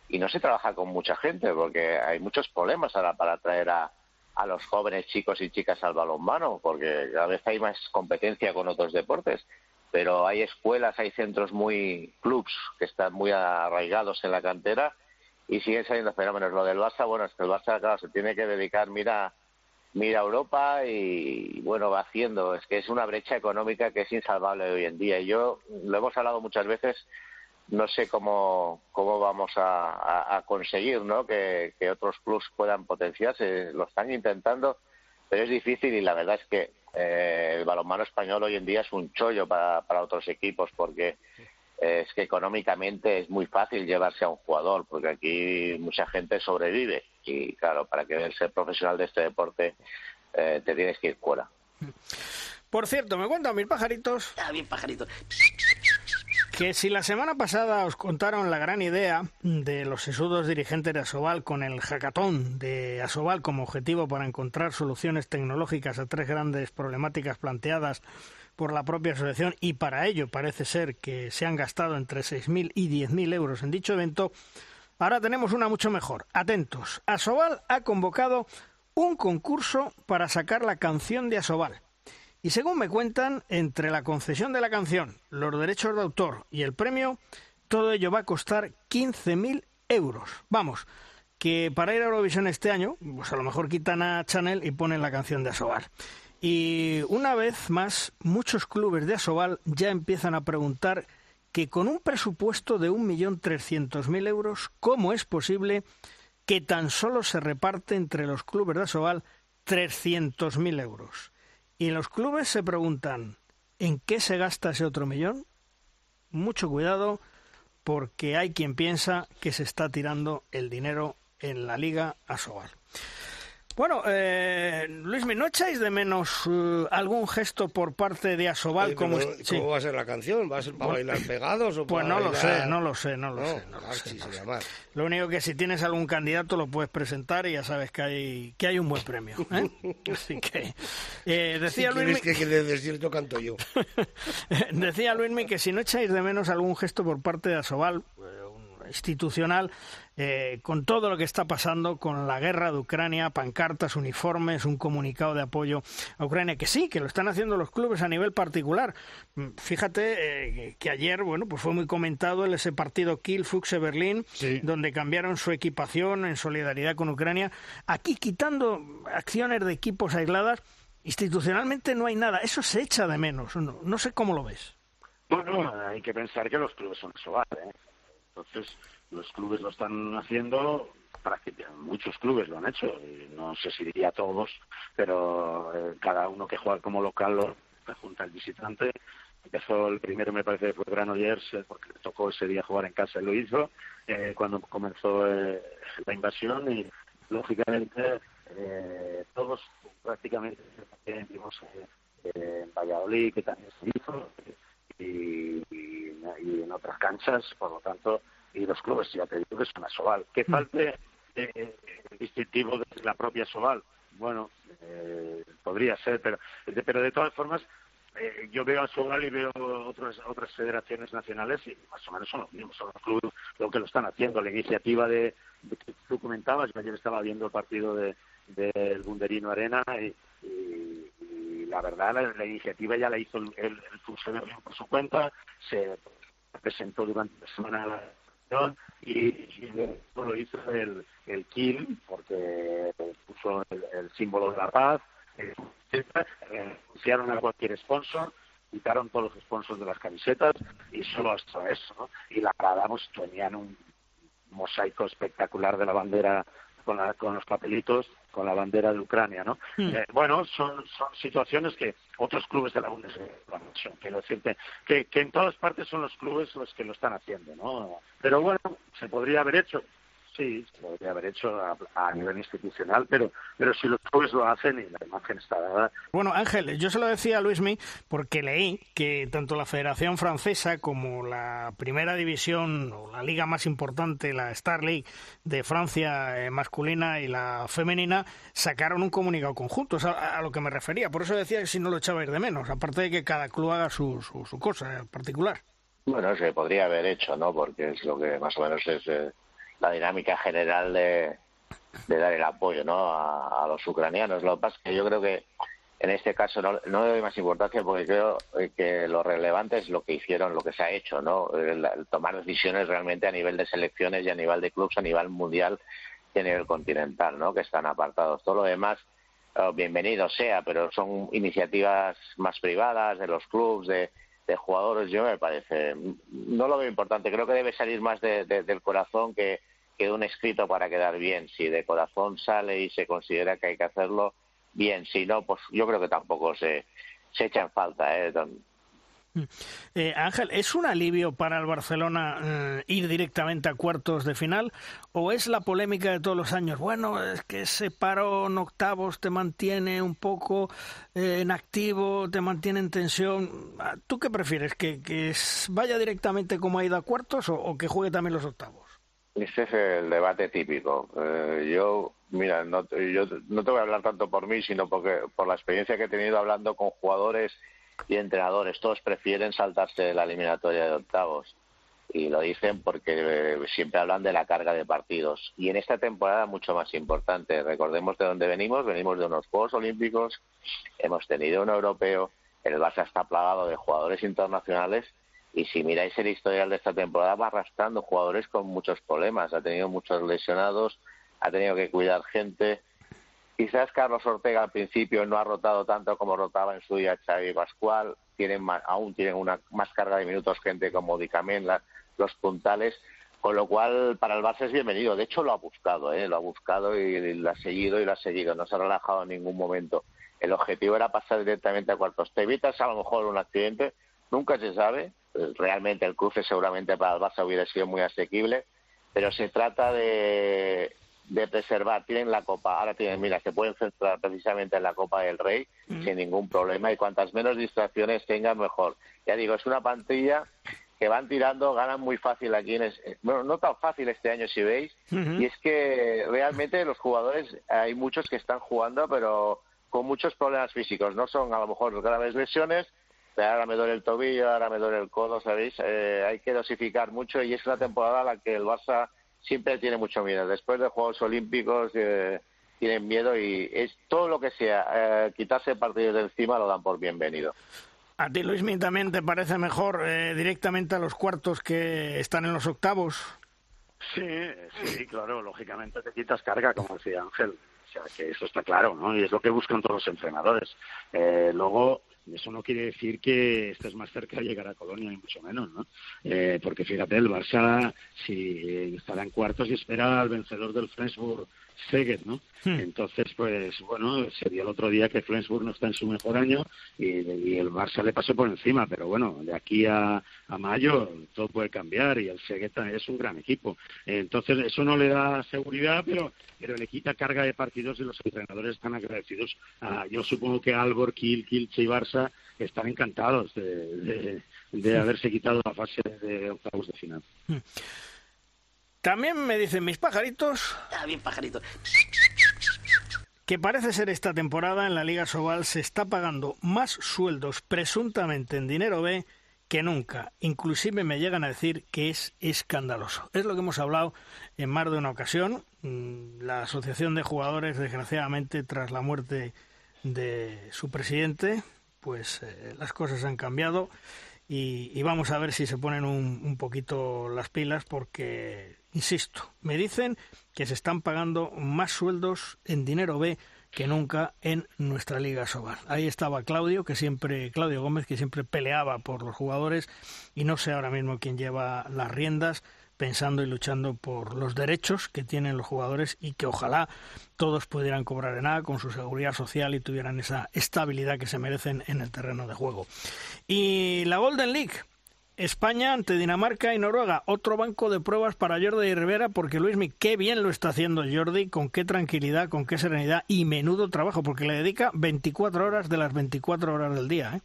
y no se trabaja con mucha gente porque hay muchos problemas ahora para atraer a, a los jóvenes chicos y chicas al balonmano porque cada vez hay más competencia con otros deportes pero hay escuelas, hay centros muy clubs que están muy arraigados en la cantera y siguen saliendo fenómenos. Lo del Barça, bueno, es que el Barça, claro, se tiene que dedicar, mira, mira Europa y, bueno, va haciendo. Es que es una brecha económica que es insalvable hoy en día. Y yo, lo hemos hablado muchas veces, no sé cómo, cómo vamos a, a- a conseguir ¿no? que, que otros clubs puedan potenciarse. Lo están intentando, pero es difícil y la verdad es que eh, el balonmano español hoy en día es un chollo para, para otros equipos porque es que económicamente es muy fácil llevarse a un jugador porque aquí mucha gente sobrevive y claro, para que ser profesional de este deporte eh, te tienes que ir fuera. Por cierto, me cuentan mis pajaritos. Ah, bien, pajarito. Que si la semana pasada os contaron la gran idea de los sesudos dirigentes de Asobal con el hackathon de Asobal como objetivo para encontrar soluciones tecnológicas a tres grandes problemáticas planteadas por la propia asociación y para ello parece ser que se han gastado entre 6.000 y 10.000 euros en dicho evento, ahora tenemos una mucho mejor. Atentos, Asobal ha convocado un concurso para sacar la canción de Asobal. Y según me cuentan, entre la concesión de la canción, los derechos de autor y el premio, todo ello va a costar 15.000 euros. Vamos, que para ir a Eurovisión este año, pues a lo mejor quitan a Chanel y ponen la canción de Asobal. Y una vez más, muchos clubes de Asobal ya empiezan a preguntar que con un presupuesto de 1.300.000 euros, ¿cómo es posible que tan solo se reparte entre los clubes de Asobal 300.000 euros? Y los clubes se preguntan, ¿en qué se gasta ese otro millón? Mucho cuidado porque hay quien piensa que se está tirando el dinero en la liga Asobal. Bueno, eh, Luis, ¿no echáis de menos eh, algún gesto por parte de Asobal? Oye, como pero es- sí. ¿Cómo va a ser la canción? ¿Va a ser para Bueno, bailar pegados o Pues no lo sé, no lo sé, no lo No, sé. no lo sé, sí, no se sé. llama. Lo único que si tienes algún candidato lo puedes presentar y ya sabes que hay que hay un buen premio. ¿eh? Así que eh, Si decía Luis que, que de desierto canto yo. Decía Luismi que si no echáis de menos algún gesto por parte de Asobal, eh, un- institucional, eh, con todo lo que está pasando con la guerra de Ucrania, pancartas, uniformes, un comunicado de apoyo a Ucrania, que sí, que lo están haciendo los clubes a nivel particular. Mm, Fíjate eh, que ayer, bueno, pues fue muy comentado el- ese partido Kiel Fuchse Berlín, donde cambiaron su equipación en solidaridad con Ucrania. Aquí quitando acciones de equipos aisladas, institucionalmente no hay nada. Eso se echa de menos. No, no sé cómo lo ves. Bueno, hay que pensar que los clubes son Asobal, ¿eh? Entonces, los clubes lo están haciendo, muchos clubes lo han hecho, y no sé si diría todos, pero eh, cada uno que juega como local lo junta el visitante. Empezó el primero, me parece, fue Granollers, porque le tocó ese día jugar en casa, y lo hizo cuando comenzó la invasión y, lógicamente, todos prácticamente vimos en Valladolid, que también se hizo, y, en otras canchas, por lo tanto, y los clubes, ya te digo que es una Soval. Que mm. falte eh, el distintivo de la propia Soval, bueno, eh, podría ser, pero, pero de todas formas, eh, yo veo a Soval y veo otras otras federaciones nacionales y más o menos son los mismos, son los clubes lo que lo están haciendo. La iniciativa de, que tú comentabas, yo ayer estaba viendo el partido de del Bunderino Arena y, la verdad la, iniciativa ya la hizo el, el, funcionario por su cuenta, se presentó durante la semana y, y lo hizo el, el KIL porque puso el, símbolo de la paz, eh, anunciaron a cualquier sponsor quitaron todos los sponsors de las camisetas y solo hasta eso. Y la grada pues, tenían un mosaico espectacular de la bandera con, con los papelitos con la bandera de Ucrania, ¿no? Hmm. Eh, bueno, son, son situaciones que otros clubes de la Bundesliga, quiero decirte, que, que en todas partes son los clubes los que lo están haciendo, ¿no? Pero bueno, se podría haber hecho, sí, se podría haber hecho a, nivel institucional, pero, pero si los clubes lo hacen y la imagen está dada. Bueno, Ángel, yo se lo decía a Luismi porque leí que tanto la Federación Francesa como la Primera División o la liga más importante, la Star League de Francia eh, masculina y la femenina, sacaron un comunicado conjunto, es a, lo que me refería. Por eso decía que si no lo echabais de menos, aparte de que cada club haga su, su, cosa en particular. Bueno, se podría haber hecho, ¿no? Porque es lo que más o menos es... Eh, la dinámica general de, dar el apoyo ¿no? a, los ucranianos. Lo que pasa es que yo creo que en este caso no, no le doy más importancia porque creo que lo relevante es lo que hicieron, lo que se ha hecho, ¿no? tomar decisiones realmente a nivel de selecciones y a nivel de clubes, a nivel mundial y a nivel continental, ¿no? Que están apartados. Todo lo demás, oh, bienvenido sea, pero son iniciativas más privadas de los clubes, de, de jugadores, yo me parece, no lo veo importante, creo que debe salir más del corazón que, que un escrito para quedar bien. Si de corazón sale y se considera que hay que hacerlo, bien. Si no, pues yo creo que tampoco se, se echa en falta. ¿eh? Mm. Eh, Ángel, ¿es un alivio para el Barcelona eh, ir directamente a cuartos de final o es la polémica de todos los años? Bueno, es que ese paro en octavos te mantiene un poco eh, en activo, te mantiene en tensión. Ah, ¿Tú qué prefieres? ¿Que, que vaya directamente como ha ido a cuartos o, que juegue también los octavos? Ese es el debate típico. yo, mira, no, yo no te voy a hablar tanto por mí, sino porque por la experiencia que he tenido hablando con jugadores y entrenadores, todos prefieren saltarse la eliminatoria de octavos. Y lo dicen porque eh, siempre hablan de la carga de partidos. Y en esta temporada mucho más importante. Recordemos de dónde venimos. Venimos de unos Juegos Olímpicos, hemos tenido un europeo, el Barça está plagado de jugadores internacionales y si miráis el historial de esta temporada va arrastrando jugadores con muchos problemas. Ha tenido muchos lesionados, ha tenido que cuidar gente Quizás Carlos Ortega al principio no ha rotado tanto como rotaba en su día Xavi Pascual, tienen aún tienen una más carga de minutos gente como Dicamén, los puntales, con lo cual para el Barça es bienvenido. De hecho lo ha buscado, ¿eh? lo ha buscado y, lo ha seguido y lo ha seguido, no se ha relajado en ningún momento. El objetivo era pasar directamente a cuartos. Te evitas a lo mejor un accidente, nunca se sabe. Realmente el cruce seguramente para el Barça hubiera sido muy asequible, pero se trata de de preservar. Tienen la Copa, ahora tienen, mira, se pueden centrar precisamente en la Copa del Rey sin ningún problema y cuantas menos distracciones tengan, mejor. Ya digo, es una pantilla que van tirando, ganan muy fácil aquí, en bueno, no tan fácil este año si veis, y es que realmente los jugadores, hay muchos que están jugando, pero con muchos problemas físicos, no son a lo mejor graves lesiones, pero ahora me duele el tobillo, ahora me duele el codo, ¿sabéis? Eh, hay que dosificar mucho y es una temporada en la que el Barça siempre tiene mucho miedo. Después de Juegos Olímpicos eh, tienen miedo y es todo lo que sea, eh, quitarse partidos de encima lo dan por bienvenido. ¿A ti, Luis, también te parece mejor eh, directamente a los cuartos que están en los octavos? Sí, sí, claro, lógicamente te quitas carga, como decía Ángel. O sea, que eso está claro, ¿no? Y es lo que buscan todos los entrenadores. luego, eso no quiere decir que estés más cerca de llegar a Colonia, ni mucho menos, ¿no? Eh, porque fíjate, el Barça si estará en cuartos y espera al vencedor del Flensburg Szeged, ¿no? Hmm. Entonces, pues bueno, sería el otro día que Flensburg no está en su mejor año y, el Barça le pasó por encima, pero bueno, de aquí a, mayo todo puede cambiar y el Szeged es un gran equipo. Entonces, eso no le da seguridad, pero, pero le quita carga de partidos y los entrenadores están agradecidos. Ah, yo supongo que Albor, Kiel, Kielce y Barça están encantados de, de, haberse quitado la fase de octavos de final. Hmm. También me dicen mis pajaritos. Ah, bien pajaritos. Que parece ser esta temporada en la Liga Sobal se está pagando más sueldos presuntamente en dinero B que nunca. Inclusive me llegan a decir que es escandaloso. Es lo que hemos hablado en más de una ocasión. Mm, la Asociación de Jugadores, desgraciadamente, tras la muerte de su presidente, pues eh, las cosas han cambiado y, vamos a ver si se ponen un poquito las pilas porque Insisto, me dicen que se están pagando más sueldos en dinero B que nunca en nuestra Liga Sobar. Ahí estaba Claudio, que siempre, Claudio Gómez, que siempre peleaba por los jugadores, y no sé ahora mismo quién lleva las riendas, pensando y luchando por los derechos que tienen los jugadores y que ojalá todos pudieran cobrar en A con su seguridad social y tuvieran esa estabilidad que se merecen en el terreno de juego. Y la Golden League, España ante Dinamarca y Noruega. Otro banco de pruebas para Jordi Rivera, porque Luismi, qué bien lo está haciendo Jordi, con qué tranquilidad, con qué serenidad y menudo trabajo, porque le dedica 24 horas de las 24 horas del día. ¿eh?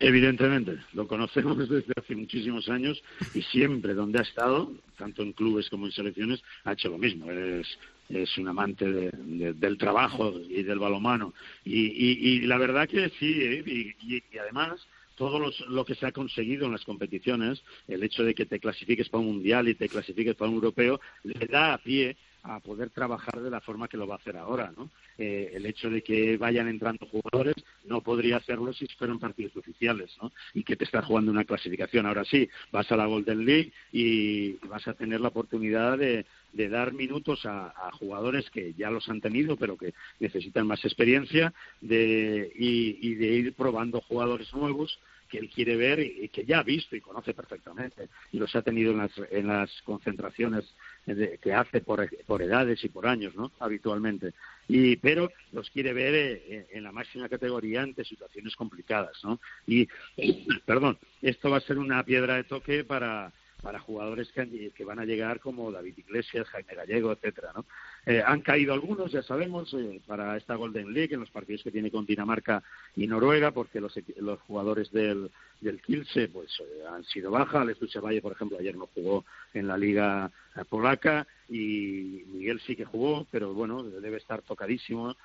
Evidentemente, lo conocemos desde hace muchísimos años y siempre donde ha estado, tanto en clubes como en selecciones, ha hecho lo mismo. Es, es un amante del trabajo y del balomano. Y, la verdad que sí, ¿eh? y además todo lo que se ha conseguido en las competiciones, el hecho de que te clasifiques para un mundial y te clasifiques para un europeo, le da a pie a poder trabajar de la forma que lo va a hacer ahora, ¿no? Eh, el hecho de que vayan entrando jugadores no podría hacerlo si fueran partidos oficiales, ¿no? Y que te estás jugando una clasificación. Ahora sí, vas a la Golden League y vas a tener la oportunidad de, dar minutos a, jugadores que ya los han tenido, pero que necesitan más experiencia, de, y de ir probando jugadores nuevos que él quiere ver y, que ya ha visto y conoce perfectamente y los ha tenido en las, en las concentraciones que hace por, por, edades y por años, ¿no? Habitualmente. Y, pero los quiere ver eh, en la máxima categoría ante situaciones complicadas, ¿no? Y, perdón, esto va a ser una piedra de toque para, para jugadores que, que, van a llegar como David Iglesias, Jaime Gallego, etcétera, ¿no? Eh, han caído algunos, ya sabemos, eh, para esta Golden League en los partidos que tiene con Dinamarca y Noruega, porque los, los jugadores del, del Kielce pues, eh, han sido bajas. Alex Valle, por ejemplo, ayer no jugó en la Liga Polaca y Miguel sí que jugó, pero bueno, debe estar tocadísimo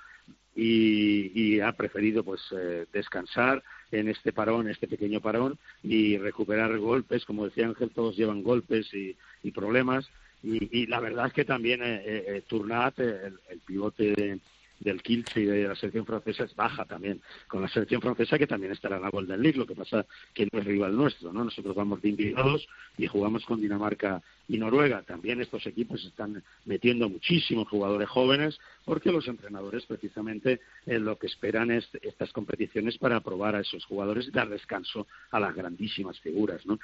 y, ha preferido pues descansar en este parón, este pequeño parón y recuperar golpes. Como decía Ángel, todos llevan golpes y problemas y, la verdad es que también eh, eh, eh Turnat, el, pivote del Kielce y de la selección francesa es baja también, con la selección francesa que también estará en la Golden League, lo que pasa que no es rival nuestro, ¿no? Nosotros vamos de invitados y jugamos con Dinamarca y Noruega. También estos equipos están metiendo muchísimos jugadores jóvenes porque los entrenadores precisamente eh, lo que esperan es estas competiciones para probar a esos jugadores y dar descanso a las grandísimas figuras, ¿no?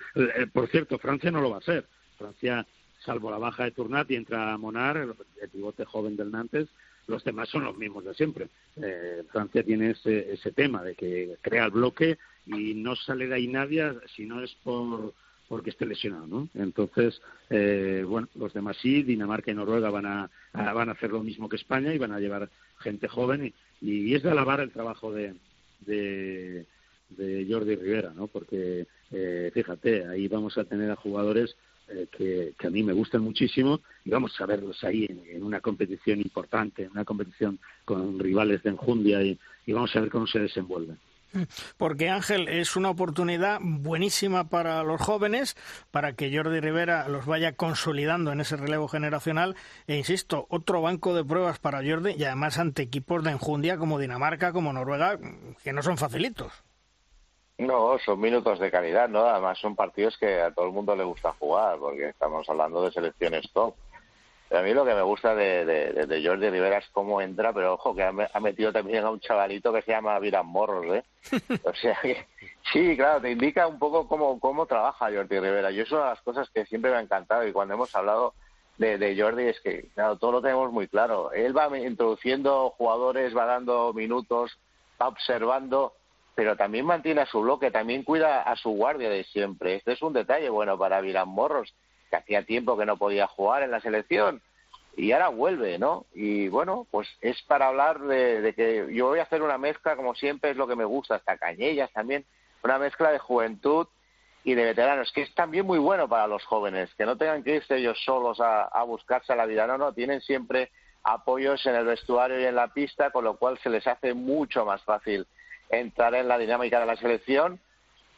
por cierto, Francia no lo va a hacer. Francia salvo la baja de Turnat y entra Monar, el, pivote joven del Nantes, los demás son los mismos de siempre. Eh, Francia tiene ese, ese tema de que crea el bloque y no sale de ahí nadie si no es por porque esté lesionado, ¿no? Entonces, eh, bueno, los demás sí, Dinamarca y Noruega van a, van a hacer lo mismo que España y van a llevar gente joven y, es de alabar el trabajo de, de, Jordi Rivera, ¿no? Porque, eh, fíjate, ahí vamos a tener a jugadores eh, que, a mí me gustan muchísimo y vamos a verlos ahí en, una competición importante, en una competición con rivales de enjundia y, vamos a ver cómo se desenvuelven. Porque Ángel es una oportunidad buenísima para los jóvenes, para que Jordi Rivera los vaya consolidando en ese relevo generacional. E insisto, otro banco de pruebas para Jordi y además ante equipos de enjundia como Dinamarca, como Noruega, que no son facilitos. No, son minutos de calidad, ¿no? Además son partidos que a todo el mundo le gusta jugar, porque estamos hablando de selecciones top. a mí lo que me gusta de, de, Jordi Rivera es cómo entra, pero ojo que ha, metido también a un chavalito que se llama Viran Morros, ¿eh? O sea que, sí, claro, te indica un poco cómo, cómo trabaja Jordi Rivera. Y eso es una de las cosas que siempre me ha encantado y cuando hemos hablado de, de Jordi es que, claro, todo lo tenemos muy claro. Él va introduciendo jugadores, va dando minutos, va observando, pero también mantiene a su bloque, también cuida a su guardia de siempre. Este es un detalle bueno para Viran Morros que hacía tiempo que no podía jugar en la selección y ahora vuelve, ¿no? Y bueno, pues es para hablar de, que yo voy a hacer una mezcla, como siempre es lo que me gusta, hasta Cañellas también, una mezcla de juventud y de veteranos, que es también muy bueno para los jóvenes, que no tengan que irse ellos solos a, a buscarse la vida, no, no, tienen siempre apoyos en el vestuario y en la pista, con lo cual se les hace mucho más fácil entrar en la dinámica de la selección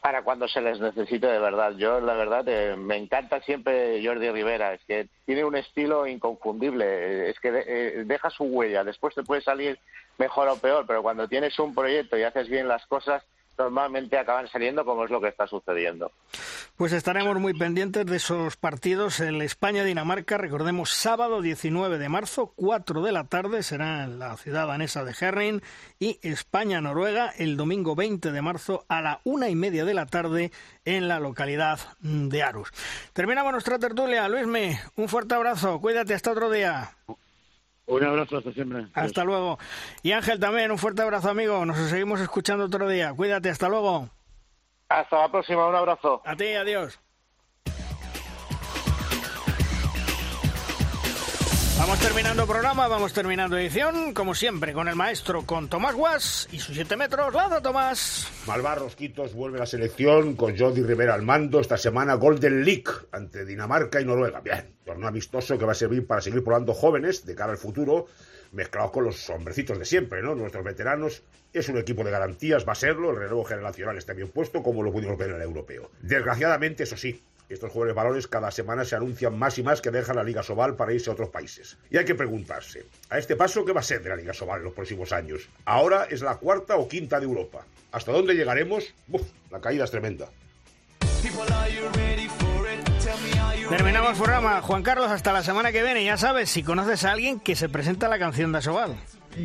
para cuando se les necesite de verdad. Yo, la verdad, eh, me encanta siempre Jordi Rivera, es que tiene un estilo inconfundible, es que eh, deja su huella, después te puede salir mejor o peor, pero cuando tienes un proyecto y haces bien las cosas, normalmente acaban saliendo como es lo que está sucediendo. Pues estaremos muy pendientes de esos partidos. El España-Dinamarca, recordemos, sábado 19 de marzo, 4 de la tarde, será en la ciudad danesa de Herning. Y España-Noruega, el domingo 20 de marzo, a la una y media de la tarde, en la localidad de Arus. Terminamos nuestra tertulia. Luisme, un fuerte abrazo. Cuídate hasta otro día. Un abrazo hasta siempre. Hasta luego. Y Ángel también, un fuerte abrazo, amigo. Nos seguimos escuchando otro día. Cuídate, hasta luego. Hasta la próxima, un abrazo. A ti, adiós. Vamos terminando programa, vamos terminando edición, como siempre, con el maestro, con Tomás Guas y sus 7 metros. ¡Lado, Tomás! Malvar Rosquitos vuelve la selección con Jordi Rivera al mando esta semana Golden League ante Dinamarca y Noruega. Bien, torneo amistoso que va a servir para seguir probando jóvenes de cara al futuro, mezclados con los hombrecitos de siempre, ¿no? Nuestros veteranos. Es un equipo de garantías, va a serlo, el relevo generacional está bien puesto, como lo pudimos ver en el europeo. Desgraciadamente, eso sí, estos jóvenes valores cada semana se anuncian más y más que dejan la Liga Sobal para irse a otros países. Y hay que preguntarse, a este paso, ¿qué va a ser de la Liga Sobal en los próximos años? Ahora es la cuarta o quinta de Europa. ¿Hasta dónde llegaremos? Uf, la caída es tremenda. Terminamos el programa. Juan Carlos, hasta la semana que viene. Ya sabes, si conoces a alguien que se presenta la canción de Asobal.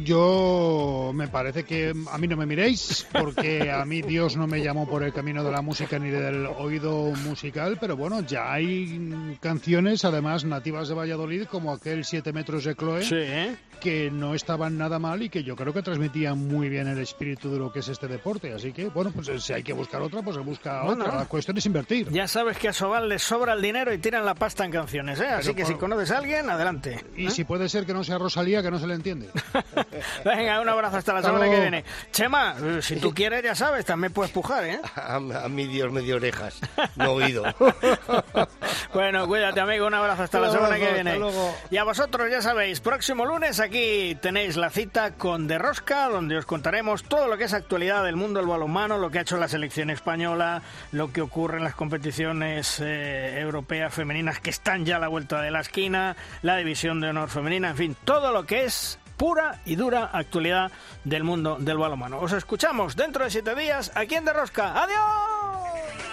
Yo me parece que a mí no me miréis, porque a mí Dios no me llamó por el camino de la música ni del oído musical, pero bueno, ya hay canciones, además nativas de Valladolid, como aquel Siete metros de Chloe, ¿eh? que no estaban nada mal y que yo creo que transmitían muy bien el espíritu de lo que es este deporte. Así que, bueno, pues si hay que buscar otra, pues se busca otra. La cuestión es invertir. Ya sabes que a Sobal le sobra el dinero y tiran la pasta en canciones, ¿eh? Así que si conoces a alguien, adelante. Y ¿eh? si puede ser que no sea Rosalía, que no se le entiende. Venga, un abrazo hasta la semana que viene. Chema, si tú quieres, ya sabes, también puedes pujar, ¿eh? A, mi Dios me dio orejas, no oído. bueno, cuídate, amigo. Un abrazo hasta la semana que viene. Y a vosotros, ya sabéis, próximo lunes aquí tenéis la cita con De Rosca, donde os contaremos todo lo que es actualidad del mundo del balonmano, lo que ha hecho la selección española, lo que ocurre en las competiciones eh, europeas femeninas que están ya a la vuelta de la esquina, la división de honor femenina, en fin, todo lo que es pura y dura actualidad del mundo del balonmano. Os escuchamos dentro de siete días aquí en De Rosca. ¡Adiós!